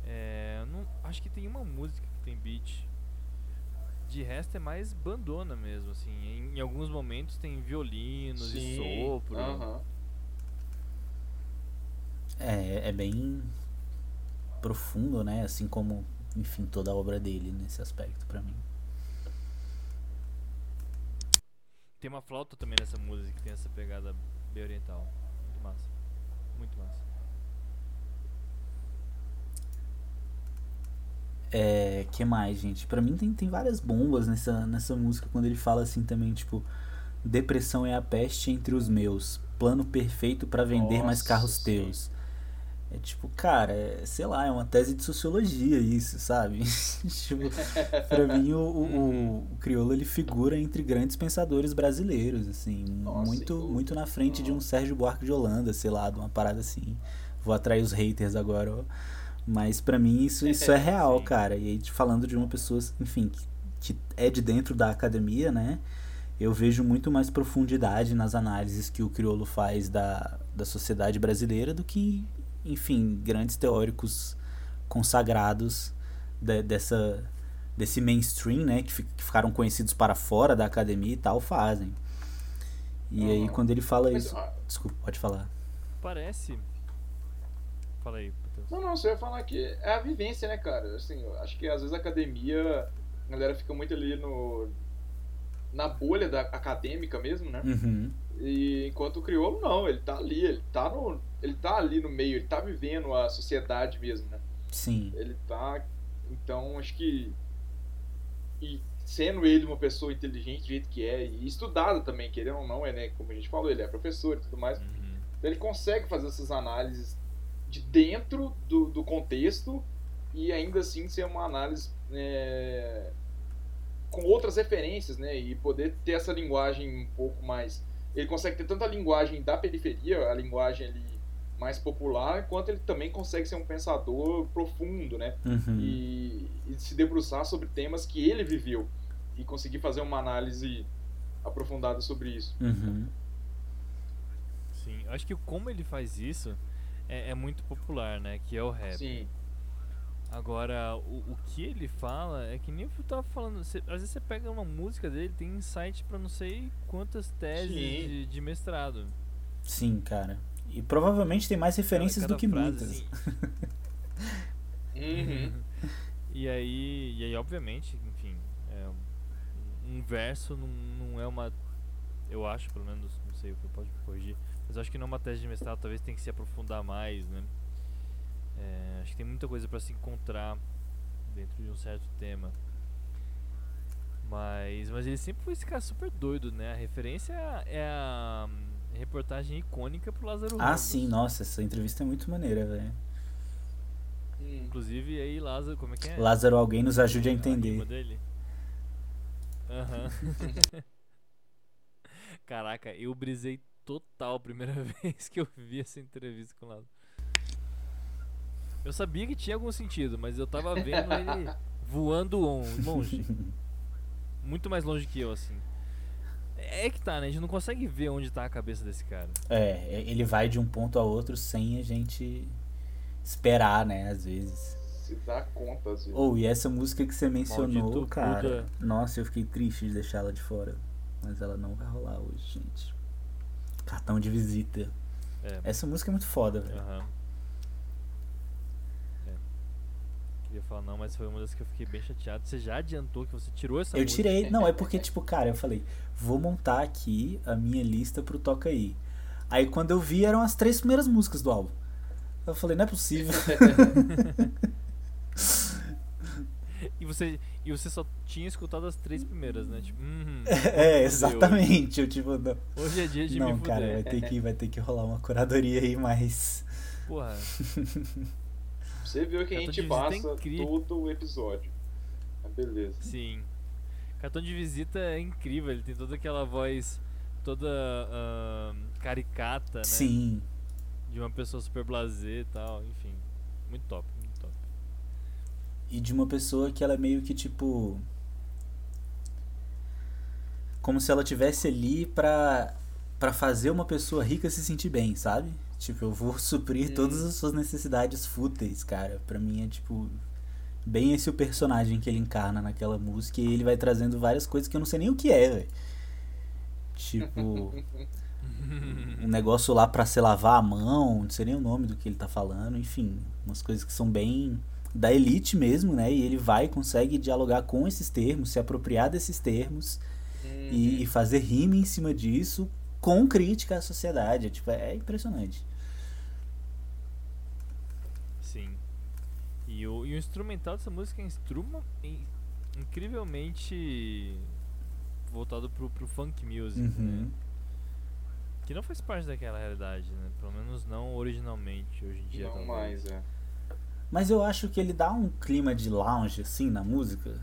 É, não, acho que tem uma música que tem beat. De resto é mais bandona mesmo, assim. Em, em alguns momentos tem violinos e sopro. É, é bem profundo, né? Assim como, enfim, toda a obra dele nesse aspecto pra mim. Tem uma flauta também nessa música que tem essa pegada bem oriental. Muito massa. É, que mais, gente? Pra mim tem, tem várias bombas nessa, nessa música quando ele fala assim também, tipo, depressão é a peste entre os meus, plano perfeito pra vender mais Nossa, carros sim. teus. É tipo, cara, é, sei lá, é uma tese de sociologia isso, sabe? [LAUGHS] tipo, pra [LAUGHS] mim o, o, o, o Criolo ele figura entre grandes pensadores brasileiros, assim, Nossa, muito dúvida. muito na frente de um. Sérgio Buarque de Holanda, sei lá, de uma parada assim. Vou atrair os haters agora, ó. Mas pra mim isso, isso é [LAUGHS] real, Sim. cara. E aí, falando de uma pessoa, enfim, que, que é de dentro da academia, né? Eu vejo muito mais profundidade nas análises que o Criolo faz da, da sociedade brasileira do que, enfim, grandes teóricos consagrados de- dessa, desse mainstream, né? Que, que ficaram conhecidos para fora da academia e tal, fazem. E aí, Aham. quando ele fala Mas, isso. ah, Desculpa, pode falar. Parece. Fala aí. Não, não, você ia falar que é a vivência, né, cara? Assim, eu acho que às vezes a academia, a galera fica muito ali no. na bolha da acadêmica mesmo, né? Uhum. E enquanto o crioulo não, ele tá ali, ele tá no. Ele tá ali no meio, ele tá vivendo a sociedade mesmo, né? Sim. Ele tá. Então acho que. E sendo ele uma pessoa inteligente do jeito que é, e estudada também, querendo ou não, é, né? Como a gente falou, ele é professor e tudo mais. Uhum. Então ele consegue fazer essas análises de dentro do, do contexto e ainda assim ser uma análise é, com outras referências, né? E poder ter essa linguagem um pouco mais. Ele consegue ter tanto a linguagem da periferia, a linguagem ali mais popular, quanto ele também consegue ser um pensador profundo, né? Uhum. E, e se debruçar sobre temas que ele viveu e conseguir fazer uma análise aprofundada sobre isso. Uhum. Sim, eu acho que como ele faz isso é, é muito popular, né? Que é o rap. Sim, Agora, o, o que ele fala é que nem eu tava falando. cê- às vezes você pega uma música dele, tem insight pra não sei quantas teses de, de mestrado. Sim, cara. E provavelmente tem mais referências Cada- do que muitas. frase, assim, [LAUGHS] Uhum. E aí, e aí obviamente, enfim, é, um, verso não, não é uma. Eu acho, pelo menos, não sei o que pode corrigir, mas eu acho que não é uma tese de mestrado, talvez tenha que se aprofundar mais, né? É, acho que tem muita coisa pra se encontrar dentro de um certo tema. Mas, mas ele sempre foi esse cara super doido, né? A referência é a, é a, reportagem icônica pro Lázaro Ah, Ramos. sim, nossa, essa entrevista é muito maneira, velho. Hum. Inclusive, aí Lázaro, como é que é? Lázaro, alguém nos ajude a rima entender. dele. Aham. [LAUGHS] Caraca, eu brisei total a primeira [LAUGHS] vez que eu vi essa entrevista com o Lázaro. Eu sabia que tinha algum sentido, mas eu tava vendo ele [LAUGHS] voando on- longe. Muito mais longe que eu, assim. É que tá, né? A gente não consegue ver onde tá a cabeça desse cara. É, ele vai de um ponto a outro sem a gente esperar, né, às vezes. Se dá conta, às vezes. Ou, e essa música que você mencionou, Maldito cara. Buda. Nossa, eu fiquei triste de deixá-la de fora. Mas ela não vai rolar hoje, gente. Cartão de visita. É. Essa música é muito foda, velho. Aham. É. Queria ia falar não, mas foi uma das que eu fiquei bem chateado. Você já adiantou que você tirou essa Eu música? tirei. [LAUGHS] Não, é porque, tipo, cara, eu falei, vou montar aqui a minha lista pro Toca Aí. Aí quando eu vi, eram as três primeiras músicas do álbum. Eu falei, não é possível. [LAUGHS] E você, e você só tinha escutado as três primeiras, né? Tipo, hum, [LAUGHS] é, exatamente. Eu, tipo, não, hoje é dia de me não cara, vai ter, que, vai ter que rolar uma curadoria aí, mas. Porra, Você viu que a gente é passa incrível. todo o episódio. Mas beleza. sim. Cartão de visita é incrível, ele tem toda aquela voz toda ahn, caricata, né? Sim. De uma pessoa super blasé e tal, enfim. Muito top, muito top. E de uma pessoa que ela é meio que tipo. Como se ela tivesse ali pra, pra fazer uma pessoa rica se sentir bem, sabe? Tipo, eu vou suprir Hum. todas as suas necessidades fúteis, cara. Pra mim é tipo. Bem esse o personagem que ele encarna naquela música e ele vai trazendo várias coisas que eu não sei nem o que é, velho. Tipo. [LAUGHS] um negócio lá pra se lavar a mão, não sei nem o nome do que ele tá falando, enfim, umas coisas que são bem da elite mesmo, né? E ele vai e consegue dialogar com esses termos, se apropriar desses termos e, e fazer rima em cima disso com crítica à sociedade. É, Tipo, é impressionante. Sim. E o, e o instrumental dessa música é instruma, in- incrivelmente voltado pro, pro funk music, né? Uhum. Que não faz parte daquela realidade, né? Pelo menos não originalmente, hoje em dia. Não talvez. mais, é. Mas eu acho que ele dá um clima de lounge, assim, na música.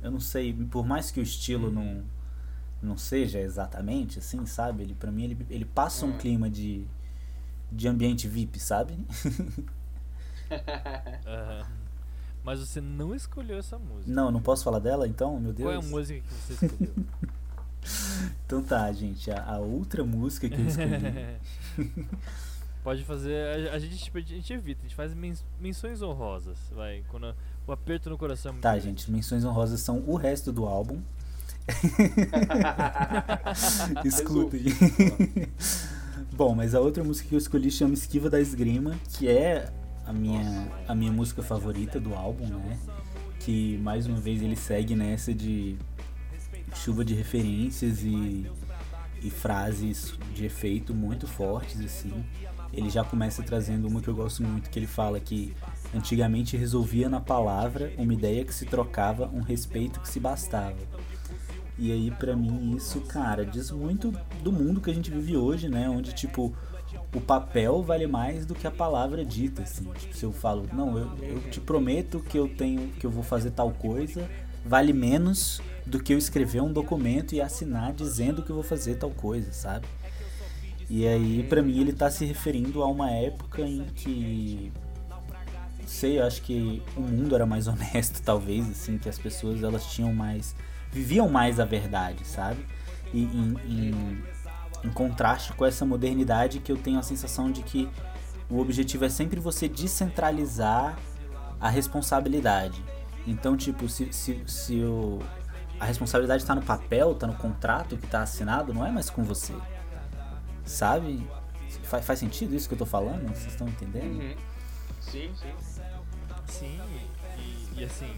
Eu não sei, por mais que o estilo Uhum. não, não seja exatamente assim, sabe? Ele, pra mim, ele, ele passa um Hum. clima de, de ambiente VIP, sabe? [LAUGHS] Mas você não escolheu essa música. Não, não posso falar dela, então? Meu Deus. Qual é a música que você escolheu? [LAUGHS] Então tá, gente. A, a outra música que eu escolhi. [LAUGHS] Pode fazer. A, a gente, tipo, a gente evita, a gente faz mens- menções honrosas. Vai. Quando o aperto no coração é muito tá, grande. gente. Menções honrosas são o resto do álbum. [LAUGHS] Escutem. Bom, mas a outra música que eu escolhi chama Esquiva da Esgrima, que é a minha, a minha música favorita do álbum, né? Que mais uma vez ele segue nessa de chuva de referências e, e frases de efeito muito fortes, assim. Ele já começa trazendo uma que eu gosto muito, que ele fala que antigamente resolvia na palavra uma ideia que se trocava, um respeito que se bastava. E aí, pra mim, isso, cara, diz muito do mundo que a gente vive hoje, né? Onde, tipo, o papel vale mais do que a palavra dita, assim. Tipo, se eu falo, não, eu, eu te prometo que eu tenho, que eu vou fazer tal coisa, vale menos do que eu escrever um documento e assinar dizendo que eu vou fazer tal coisa, sabe? E aí, pra mim, ele tá se referindo a uma época em que sei, eu acho que o mundo era mais [LAUGHS] honesto, talvez, assim, que as pessoas elas tinham mais. viviam mais a verdade, sabe? E em, em, em contraste com essa modernidade que eu tenho a sensação de que o objetivo é sempre você descentralizar a responsabilidade. Então, tipo, se, se, se o, a responsabilidade está no papel, está no contrato que está assinado, não é mais com você. Sabe? Faz, faz sentido isso que eu tô falando? Vocês estão entendendo? Uhum. Sim, sim. Sim, e, e assim,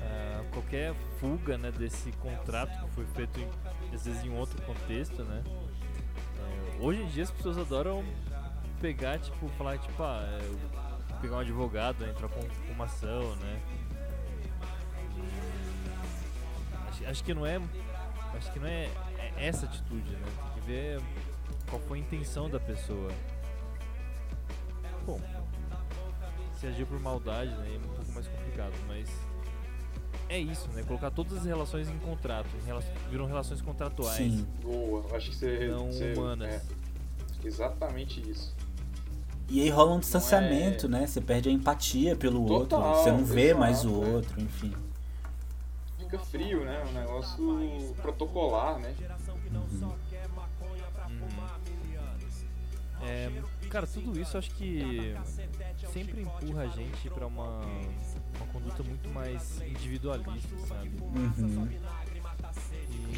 ah, qualquer fuga né, desse contrato que foi feito em- às vezes em outro contexto, né? Hoje em dia as pessoas adoram pegar, tipo, falar, tipo, ah, pegar um advogado, entrar com, uma ação, né? Acho, acho que não é. Acho que não é, é essa atitude, né? Tem que ver qual foi a intenção da pessoa. Bom, se agir por maldade, né, é um pouco mais complicado, mas é isso, né? Colocar todas as relações em contrato, em viram relações contratuais. Sim. Boa. Acho que você. Não você- humanas. é, exatamente isso. E aí rola um distanciamento, é- né? Você perde a empatia pelo Total, outro, você não vê exato, mais o é. outro, enfim. Fica frio, né? Um negócio protocolar, né? Uhum. Uhum. É, cara, tudo isso acho que sempre empurra a gente pra uma, uma conduta muito mais individualista, sabe? Uhum.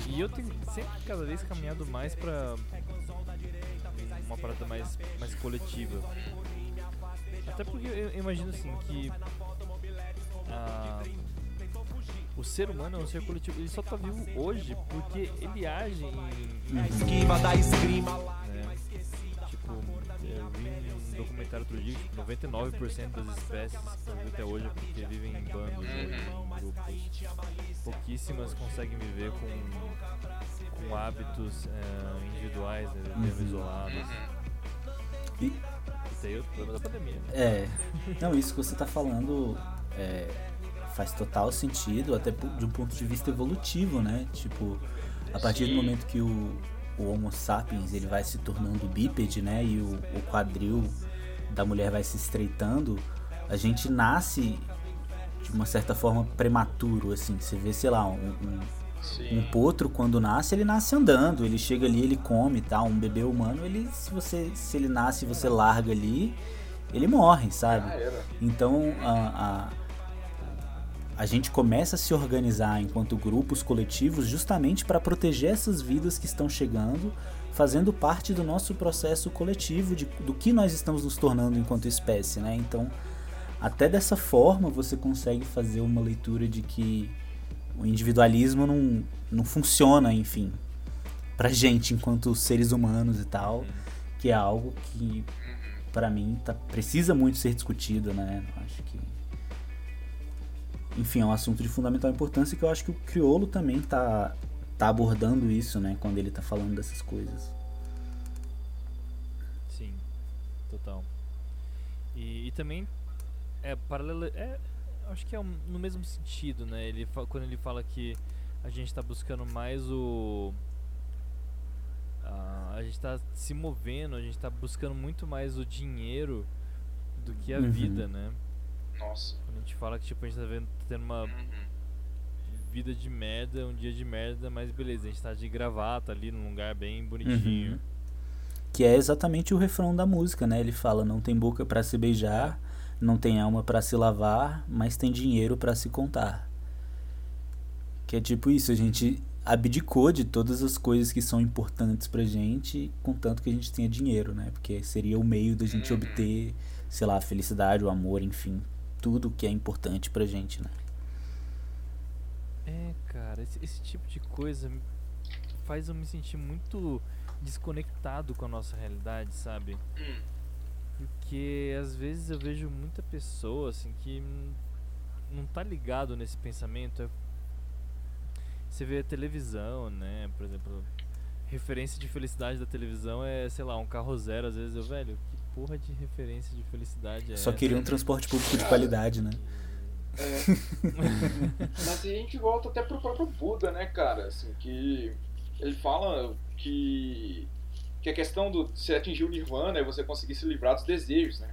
E, e eu tenho sempre cada vez caminhado mais pra uma parada mais, mais coletiva. Até porque eu imagino assim que a- o ser humano é um ser coletivo. Ele só tá vivo hoje porque ele age em. em Esquiva documentário outro dia, tipo, 99% das espécies que estão vivas até hoje é porque vivem em bandos ou em grupos. Pouquíssimas conseguem viver com, com hábitos eh, individuais, né? vivendo Uhum. isolados. E- Isso aí é outro problema da pandemia. É. Não, isso que você tá falando é, faz total sentido, até de um ponto de vista evolutivo, né? Tipo, a partir do momento que o, o Homo sapiens ele vai se tornando bípede, né? E o, o quadril da mulher vai se estreitando, a gente nasce de uma certa forma prematuro, assim. Você vê, sei lá, um, um, um potro, quando nasce, ele nasce andando, ele chega ali, ele come e tal. Um bebê humano, ele, se você, se ele nasce e você larga ali, ele morre, sabe? Ah. Então a, a, a gente começa a se organizar enquanto grupos coletivos justamente para proteger essas vidas que estão chegando, fazendo parte do nosso processo coletivo de, do que nós estamos nos tornando enquanto espécie, né? Então até dessa forma você consegue fazer uma leitura de que o individualismo não, não funciona, enfim, pra gente enquanto seres humanos e tal, que é algo que pra mim tá, precisa muito ser discutido, né? Acho que enfim, é um assunto de fundamental importância que eu acho que o Criolo também tá tá abordando isso, né, quando ele tá falando dessas coisas. Sim, total. E, e também é paralelo, é, acho que é um- no mesmo sentido, né? Ele quando ele fala que a gente está buscando mais o a, a gente está se movendo, a gente está buscando muito mais o dinheiro do que a Uhum. vida, né? Nossa. Quando a gente fala que tipo a gente tá vendo, tendo uma Uhum. vida de merda, um dia de merda, mas beleza, a gente tá de gravata ali num lugar bem bonitinho. Uhum. Que é exatamente o refrão da música, né? Ele fala: "Não tem boca pra se beijar, não tem alma pra se lavar, mas tem dinheiro pra se contar". Que é tipo isso, a gente abdicou de todas as coisas que são importantes pra gente, contanto que a gente tenha dinheiro, né? Porque seria o meio da gente Uhum. obter, sei lá, a felicidade, o amor, enfim, tudo que é importante pra gente, né? É, cara, esse, esse tipo de coisa faz eu me sentir muito desconectado com a nossa realidade, sabe? Hum. Porque às vezes eu vejo muita pessoa assim que não tá ligado nesse pensamento. É- Você vê a televisão, né? Por exemplo, referência de felicidade da televisão é, sei lá, um carro zero. Às vezes eu, velho, que porra de referência de felicidade é Só essa? queria um transporte público de qualidade, né? É. Mas a gente volta até pro próprio Buda, né, cara? Assim, que ele fala que, que a questão do você atingir o nirvana é você conseguir se livrar dos desejos, né?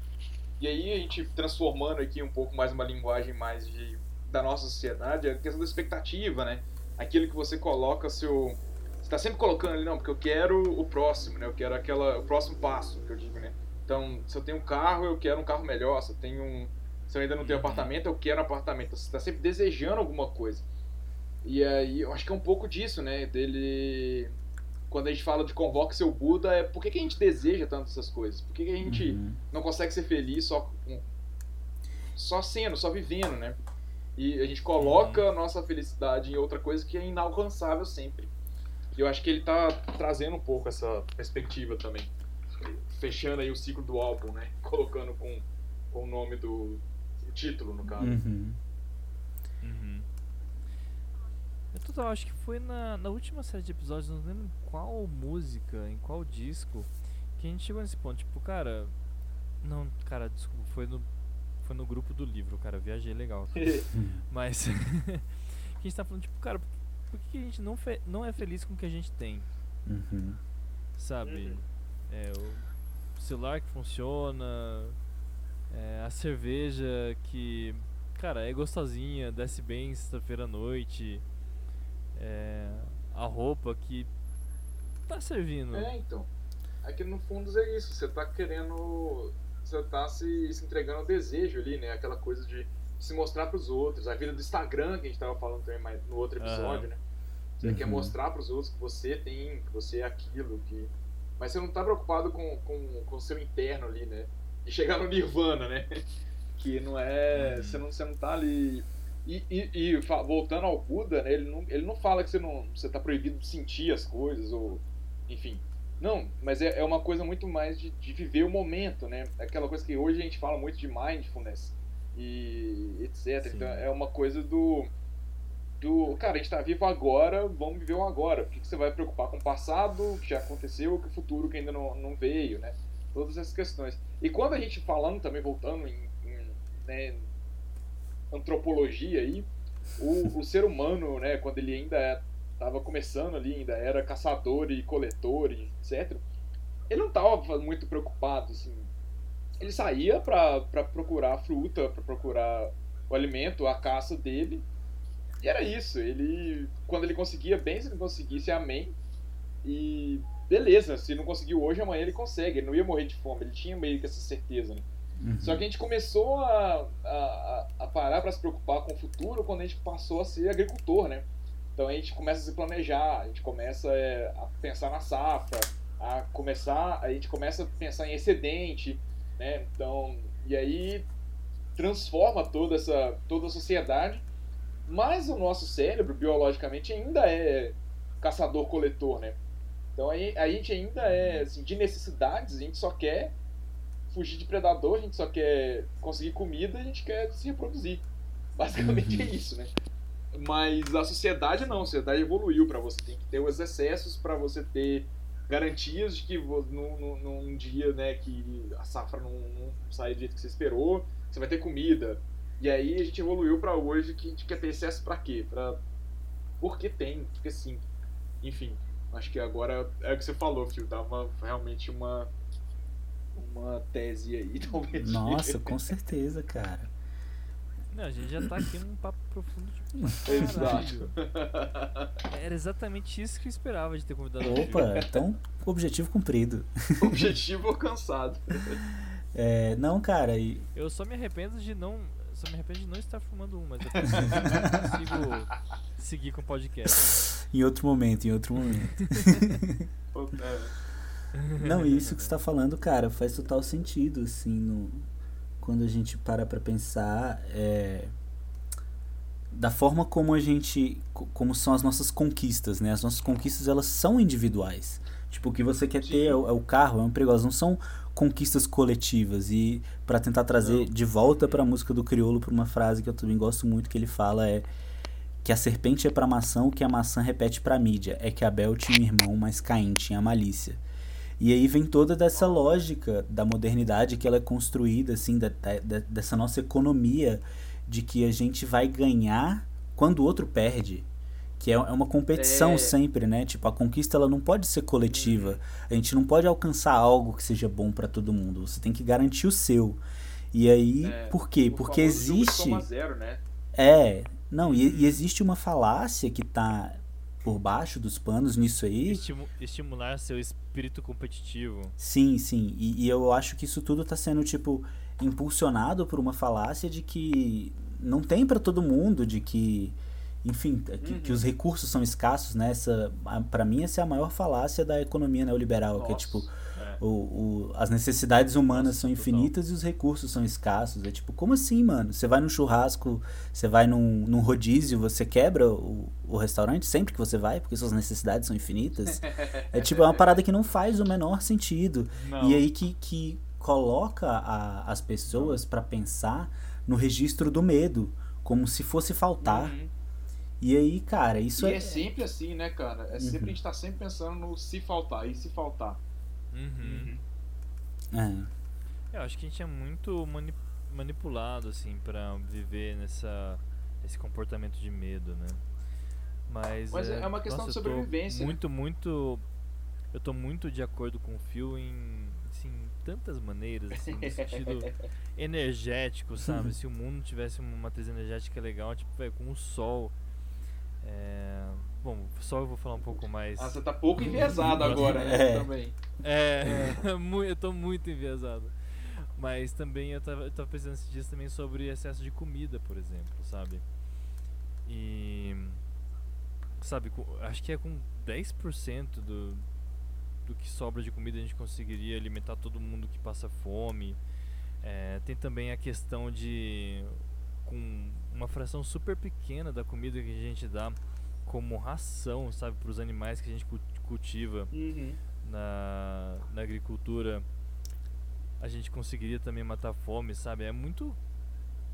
E aí a gente transformando aqui um pouco mais uma linguagem mais de, da nossa sociedade, a questão da expectativa, né? Aquilo que você coloca seu você tá sempre colocando ali, não, porque eu quero o próximo, né? Eu quero aquela o próximo passo, que eu digo, né? Então, se eu tenho um carro, eu quero um carro melhor, se eu tenho um se eu ainda não tenho Uhum. apartamento, eu quero um apartamento. Você está sempre desejando alguma coisa. E aí, eu acho que é um pouco disso, né? Dele. Quando a gente fala de convoque seu Buda, é por que, que a gente deseja tanto essas coisas? Por que, que a gente Uhum. não consegue ser feliz só com- só sendo, só vivendo, né? E a gente coloca a nossa felicidade em outra coisa que é inalcançável sempre. E eu acho que ele tá trazendo um pouco essa perspectiva também. Fechando aí o ciclo do álbum, né? [LAUGHS] Colocando com, com o nome do o título, no caso. Uhum. Uhum. É total, acho que foi na, na última série de episódios, não lembro em qual música, em qual disco, que a gente chegou nesse ponto, tipo, cara. Não, cara, desculpa, foi no, foi no grupo do livro, cara, viajei legal. [LAUGHS] Mas. [LAUGHS] que a gente tá falando, tipo, cara, por, por que a gente não, fe- não é feliz com o que a gente tem? Uhum. Sabe? Uhum. É, o celular que funciona, é, a cerveja que, cara, é gostosinha, desce bem sexta-feira à noite, é, a roupa que tá servindo. É, então. Aqui no fundo é isso. Você tá querendo. Você tá se, se entregando ao desejo ali, né? Aquela coisa de se mostrar pros outros. A vida do Instagram, que a gente tava falando também mais no outro episódio, Aham. né? Você quer Uhum. mostrar pros outros que você tem, que você é aquilo, que. Mas você não tá preocupado com, com, com o seu interno ali, né? De chegar no Nirvana, né? Que não é. Você não, você não tá ali. E, e, e voltando ao Buda, né, ele, não, ele não fala que você não você tá proibido de sentir as coisas, ou. Enfim. Não, mas é, é uma coisa muito mais de, de viver o momento, né? Aquela coisa que hoje a gente fala muito de mindfulness e etc. Sim. Então é uma coisa do. Do, cara, a gente tá vivo agora, vamos viver o agora. Por que, que você vai preocupar com o passado, o que já aconteceu, com o futuro que ainda não, não veio, né? Todas essas questões. E quando a gente falando também, voltando em, em, né, antropologia aí, o, o ser humano, né, quando ele ainda estava começando ali, ainda era caçador e coletor e etc., ele não estava muito preocupado, assim. Ele saía para procurar fruta, para procurar o alimento, a caça dele, e era isso. Ele, quando ele conseguia bem, se não conseguisse, amém. E beleza, se não conseguiu hoje, amanhã ele consegue. Ele não ia morrer de fome, ele tinha meio que essa certeza, né? Uhum. Só que a gente começou a, a, a parar para se preocupar com o futuro quando a gente passou a ser agricultor, né? Então a gente começa a se planejar, a gente começa é, a pensar na safra, a começar, a gente começa a pensar em excedente, né? Então, e aí transforma toda essa toda a sociedade, mas o nosso cérebro biologicamente ainda é caçador-coletor, né? Então aí a gente ainda é assim, de necessidades, a gente só quer fugir de predador, a gente só quer conseguir comida, a gente quer se reproduzir. Basicamente é isso, né? Mas a sociedade não, a sociedade evoluiu para você tem que ter os excessos para você ter garantias de que num, num, num dia, né, que a safra não, não sai do jeito que você esperou, você vai ter comida. E aí a gente evoluiu para hoje que a gente quer ter excesso para quê? Para porque tem, porque sim. Enfim, acho que agora é o que você falou, Fio, dá uma realmente uma uma tese aí, [LAUGHS] talvez. Nossa, com certeza, cara. Não, a gente já tá aqui num papo profundo tipo. Exato. Era exatamente isso que eu esperava de ter convidado o Opa, então, objetivo cumprido. [LAUGHS] Objetivo alcançado. É, não, cara, e Eu só me arrependo de não. Só me arrependo de não estar fumando um, mas eu consigo seguir com o podcast. em outro momento, em outro momento. [LAUGHS] Não, e isso que você tá falando, cara, faz total sentido, assim, no, quando a gente para pra pensar é, da forma como a gente, co- como são as nossas conquistas, né? As nossas conquistas, elas são individuais. Tipo, o que você quer Sim. ter é o, é o carro, é um emprego, elas não são conquistas coletivas. E pra tentar trazer de volta pra música do Criolo, pra uma frase que eu também gosto muito, que ele fala é que a serpente é pra maçã o que a maçã repete pra mídia. É que Abel tinha um irmão, mas Caim tinha malícia. E aí vem toda dessa lógica da modernidade que ela é construída, assim, da- da- dessa nossa economia de que a gente vai ganhar quando o outro perde. Que é é uma competição É. sempre, né? Tipo, a conquista ela não pode ser coletiva. A gente não pode alcançar algo que seja bom pra todo mundo. Você tem que garantir o seu. E aí, É, por quê? o Porque existe. zero, né? É, não, e, e existe uma falácia que tá por baixo dos panos nisso aí. Estimu- estimular seu espírito competitivo. Sim, sim. E, e eu acho que isso tudo tá sendo, tipo, impulsionado por uma falácia de que não tem pra todo mundo, de que, enfim, que, que Uhum. os recursos são escassos, né? Essa, a- pra mim, essa é a maior falácia da economia neoliberal, que é Nossa, tipo, é. o, o- as necessidades humanas Nossa, são infinitas e os recursos são escassos. É tipo, como assim, mano? Você vai num churrasco, você vai num, num rodízio, você quebra o, o restaurante sempre que você vai, porque suas necessidades são infinitas. É tipo, é uma parada que não faz o menor sentido. Não. E aí que, que coloca a- as pessoas pra pensar no registro do medo, como se fosse faltar. Uhum. E aí, cara, isso e é. é sempre assim, né, cara? É sempre Uhum. a gente tá sempre pensando no se faltar e se faltar. Uhum. É. Eu acho que a gente é muito mani- manipulado, assim, pra viver nessa esse comportamento de medo, né? Mas, Mas é uma questão nossa, de eu tô sobrevivência, né? Muito, muito. Eu tô muito de acordo com o Phil em assim, tantas maneiras, assim, no [LAUGHS] sentido energético, sabe? [LAUGHS] Se o mundo tivesse uma matriz energética legal, tipo, véio, com o sol. É... Bom, só eu vou falar um pouco mais. Ah, você tá pouco enviesado [LAUGHS] agora, né? É. Também. É, [LAUGHS] mu- eu tô muito enviesado. Mas também eu tava, eu tava pensando esses dias também sobre excesso de comida, por exemplo, sabe? E. Sabe, com- acho que é com 10% do, do que sobra de comida a gente conseguiria alimentar todo mundo que passa fome. É, tem também a questão de com uma fração super pequena da comida que a gente dá como ração, sabe, para os animais que a gente cultiva Uhum. na, na agricultura, a gente conseguiria também matar a fome, sabe? É muito.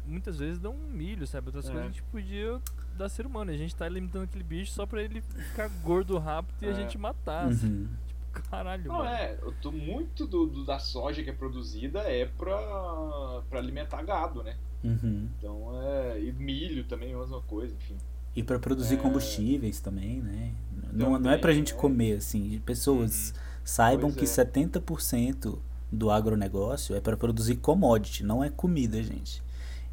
Muitas vezes dá um milho, sabe? Outras É. coisas a gente podia dar ser humano. A gente tá alimentando aquele bicho só pra ele ficar gordo rápido e a É. gente matar. assim. Uhum. Tipo, caralho, Não, mano. é, eu tô- muito do, do- da soja que é produzida é pra, pra alimentar gado, né? Uhum. Então é. E milho também, a mesma coisa, enfim. E pra produzir É. combustíveis também, né? Não, não é Também, pra gente é. comer, assim. Pessoas saibam Pois que é. 70% do agronegócio é pra produzir commodity, não é comida, gente.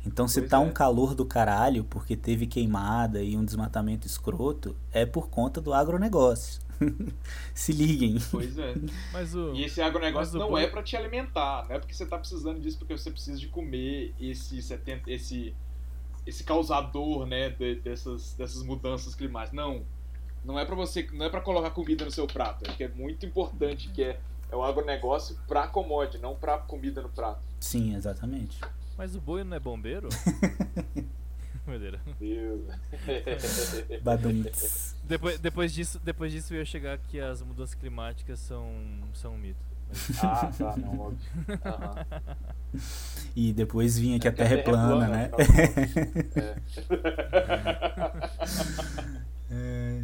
Então, se Pois tá é. um calor do caralho porque teve queimada e um desmatamento escroto, é por conta do agronegócio. [LAUGHS] se liguem. Pois é. Mas o. E esse agronegócio não bom- é pra te alimentar, não é porque você tá precisando disso, porque você precisa de comer esse 70, esse esse causador, né, de- dessas dessas mudanças climáticas. Não. Não é pra você, não é para colocar comida no seu prato, acho que é muito importante que é é o agronegócio pra commodity, não pra comida no prato. Sim, exatamente. Mas o boi não é bombeiro? [LAUGHS] [LAUGHS] Badumts. depois, depois, disso, depois disso eu ia chegar que as mudanças climáticas são, são um mito. Ah, tá, não, óbvio. Aham. E depois vinha que a Que terra é plana, né? [LAUGHS] É. É.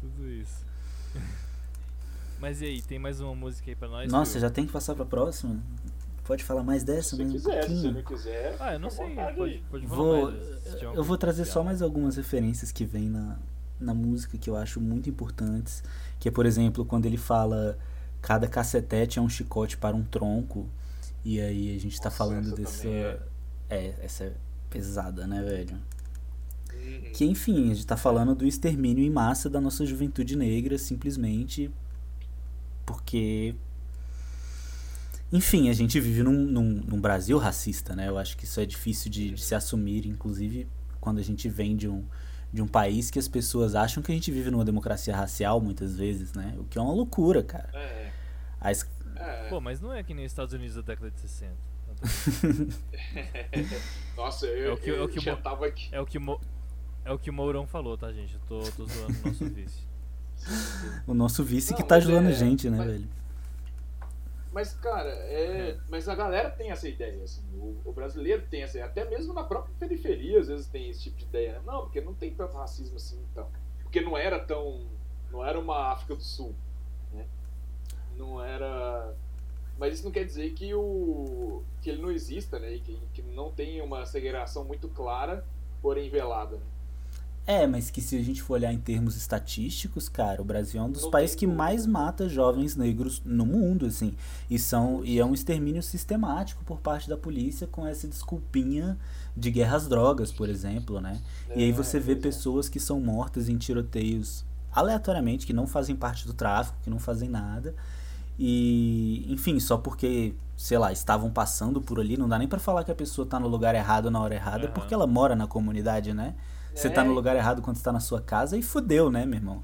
Tudo isso. Mas e aí, tem mais uma música aí pra nós? Nossa, Phil? já tem que passar pra próxima? Pode falar mais dessa, Se você mais um quiser, se você pouquinho? não quiser. Ah, eu não sei. Pode, pode falar Vou, se eu vou trazer só mais algumas referências que vem na, na música que eu acho muito importantes. Que é, por exemplo, quando ele fala cada cacetete é um chicote para um tronco. E aí a gente tá Nossa, falando essa dessa. é. É, essa é pesada, né, velho? Uhum. Que enfim, a gente tá falando do extermínio em massa da nossa juventude negra, simplesmente porque. Enfim, a gente vive num, num, num Brasil racista, né? Eu acho que isso é difícil de, de se assumir, inclusive quando a gente vem de um, de um país que as pessoas acham que a gente vive numa democracia racial muitas vezes, né? O que é uma loucura, cara. É, A es- é. Pô, mas não é que nem os Estados Unidos da década de 60. [LAUGHS] Nossa, eu, É o que- é o que já mo- tava aqui. É o que, Mo- é o, que o Mourão falou, tá, gente? Eu tô, tô zoando o nosso [LAUGHS] vice. o nosso vice que Não, tá mas zoando é- a gente, né, mas- velho? Mas, cara, é, É. mas a galera tem essa ideia, assim, o, o brasileiro tem essa ideia, até mesmo na própria periferia às vezes tem esse tipo de ideia, né? Não, porque não tem tanto racismo assim, então. Porque não era tão. Não era uma África do Sul, né? Não era. Mas isso não quer dizer que o. que ele não exista, né? E que, que não tem uma segregação muito clara, porém velada, né? É, mas que se a gente for olhar em termos estatísticos, cara, o Brasil é um dos Não países que mais mata jovens negros no mundo, assim. E, são, e é um extermínio sistemático por parte da polícia com essa desculpinha de guerra às drogas, por exemplo, né? E aí É, você vê pois é. pessoas que são mortas em tiroteios aleatoriamente, que não fazem parte do tráfico, que não fazem nada. E, enfim, só porque, sei lá, estavam passando por ali, não dá nem pra falar que a pessoa tá no lugar errado na hora errada, Aham. porque ela mora na comunidade, né? Você tá É. no lugar errado quando você tá na sua casa e fudeu, né, meu irmão?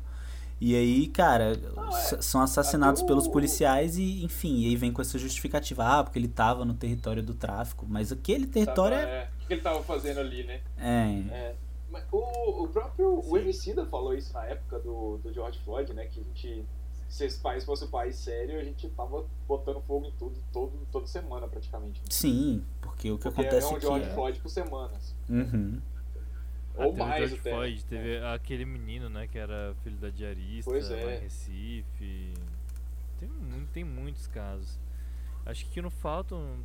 E aí, cara, é. são assassinados pelos policiais e, enfim, e aí vem com essa justificativa, ah, porque ele tava no território do tráfico. Mas aquele território Tava- é. é, O que ele tava fazendo ali, né? É. É, mas o, o próprio o Emicida falou isso na época do, do George Floyd, né? Que a gente, se esse país fosse um país sério, a gente tava botando fogo em tudo, todo, toda semana praticamente. né? Sim, porque o que Porque acontece é um é que. George Floyd por semana. assim. Uhum. Ah, Ou teve o mais George né? Floyd, teve aquele menino, né, que era filho da diarista, Pois lá é. em Recife. Tem, tem muitos casos. Acho que o que não faltam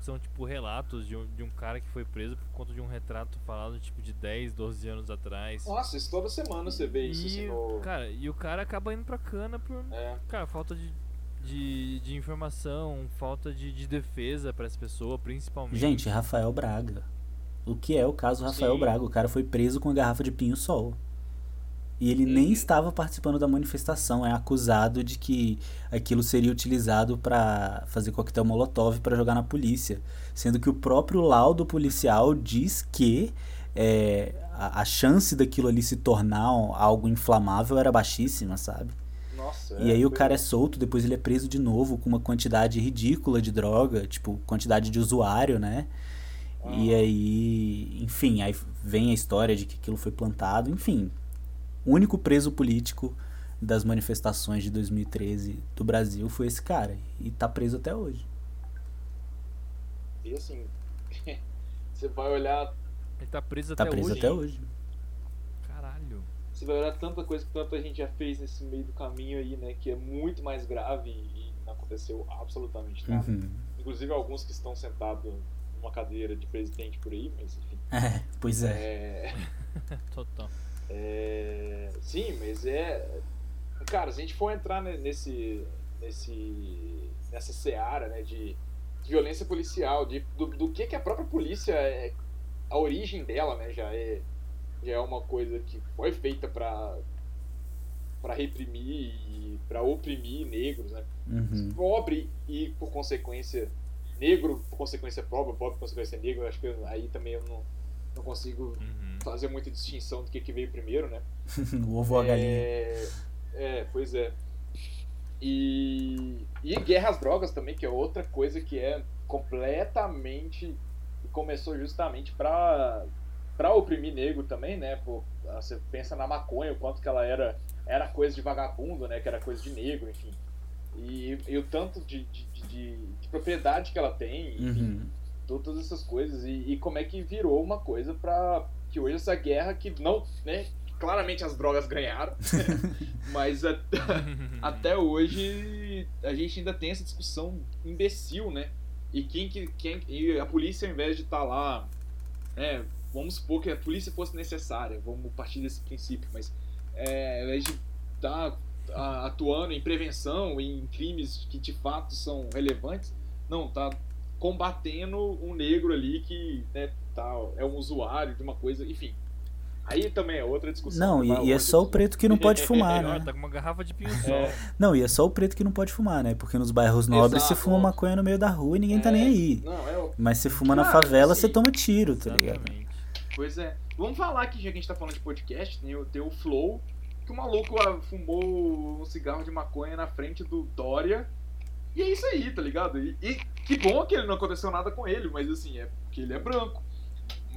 são, tipo, relatos de um, de um cara que foi preso por conta de um retrato falado, tipo, de 10, 12 anos atrás. Nossa, isso toda semana você vê isso e, assim no. cara, e o cara acaba indo pra cana por, É, cara, falta de, de, de informação, falta de, de defesa pra essa pessoa, principalmente. Gente, Rafael Braga. O que é o caso Rafael Sim. Braga? O cara foi preso com a garrafa de pinho-sol. E ele nem Uhum. estava participando da manifestação. É acusado de que aquilo seria utilizado para fazer coquetel molotov para jogar na polícia. Sendo que o próprio laudo policial diz que é, a, a chance daquilo ali se tornar algo inflamável era baixíssima, sabe? Nossa. E é, aí o cara é solto, depois ele é preso de novo com uma quantidade ridícula de droga, tipo, quantidade de usuário, né? E aí, enfim, aí vem a história de que aquilo foi plantado, enfim. O único preso político das manifestações de 2013 do Brasil foi esse cara. E tá preso até hoje. E assim, [LAUGHS] você vai olhar, Ele tá preso Tá até preso hoje. até hoje. Caralho. você vai olhar tanta coisa que tanta gente já fez nesse meio do caminho aí, né? Que é muito mais grave e não aconteceu absolutamente nada. Uhum. Inclusive alguns que estão sentados numa cadeira de presidente por aí, mas enfim. É, pois é. É, [LAUGHS] Total. é, sim, mas é. Cara, se a gente for entrar ne- nesse. nesse nessa seara né, de violência policial, de, do, do que, que a própria polícia é. A origem dela, né, já é, já é uma coisa que foi feita para para reprimir e para oprimir negros, né? Uhum. pobre e por consequência negro por consequência pobre, pobre por consequência negro, eu acho que eu- aí também eu não, não consigo Uhum. fazer muita distinção do que, que veio primeiro, né? [LAUGHS] o ovo ou a galinha. É, é, pois é. E, e guerra às drogas também, que é outra coisa que é completamente. começou justamente pra, pra oprimir negro também, né? Pô, você pensa na maconha, o quanto que ela era, era coisa de vagabundo, né? Que era coisa de negro, enfim. E, e o tanto de, de, de- de, de propriedade que ela tem, enfim, Uhum. to- todas essas coisas e, e como é que virou uma coisa pra que hoje essa guerra que não, né, claramente as drogas ganharam, [LAUGHS] mas a- [LAUGHS] até hoje a gente ainda tem essa discussão imbecil, né? E quem que quem e a polícia ao invés de estar lá, né, vamos supor que a polícia fosse necessária, vamos partir desse princípio, mas é, ao invés de estar atuando em prevenção, em crimes que de fato são relevantes, não, tá combatendo um negro ali que né, tá, é um usuário de uma coisa, enfim. Aí também é outra discussão. Não, e, e é só o preto que não [LAUGHS] pode fumar, né? tá com uma garrafa de pinho-sol. É, Não, e é só o preto que não pode fumar, né? Porque nos bairros nobres você Exato, fuma óbvio. maconha no meio da rua e ninguém tá É, nem aí. Não, é o- Mas você fuma na Claro, favela, sim. você toma tiro, tá ligado? Exatamente. Pois é. Vamos falar que já que a gente tá falando de podcast, tem o, tem o Flow, que o maluco ah, fumou um cigarro de maconha na frente do Dória. E é isso aí, tá ligado? E, e que bom que ele não aconteceu nada com ele, mas assim, é porque ele é branco.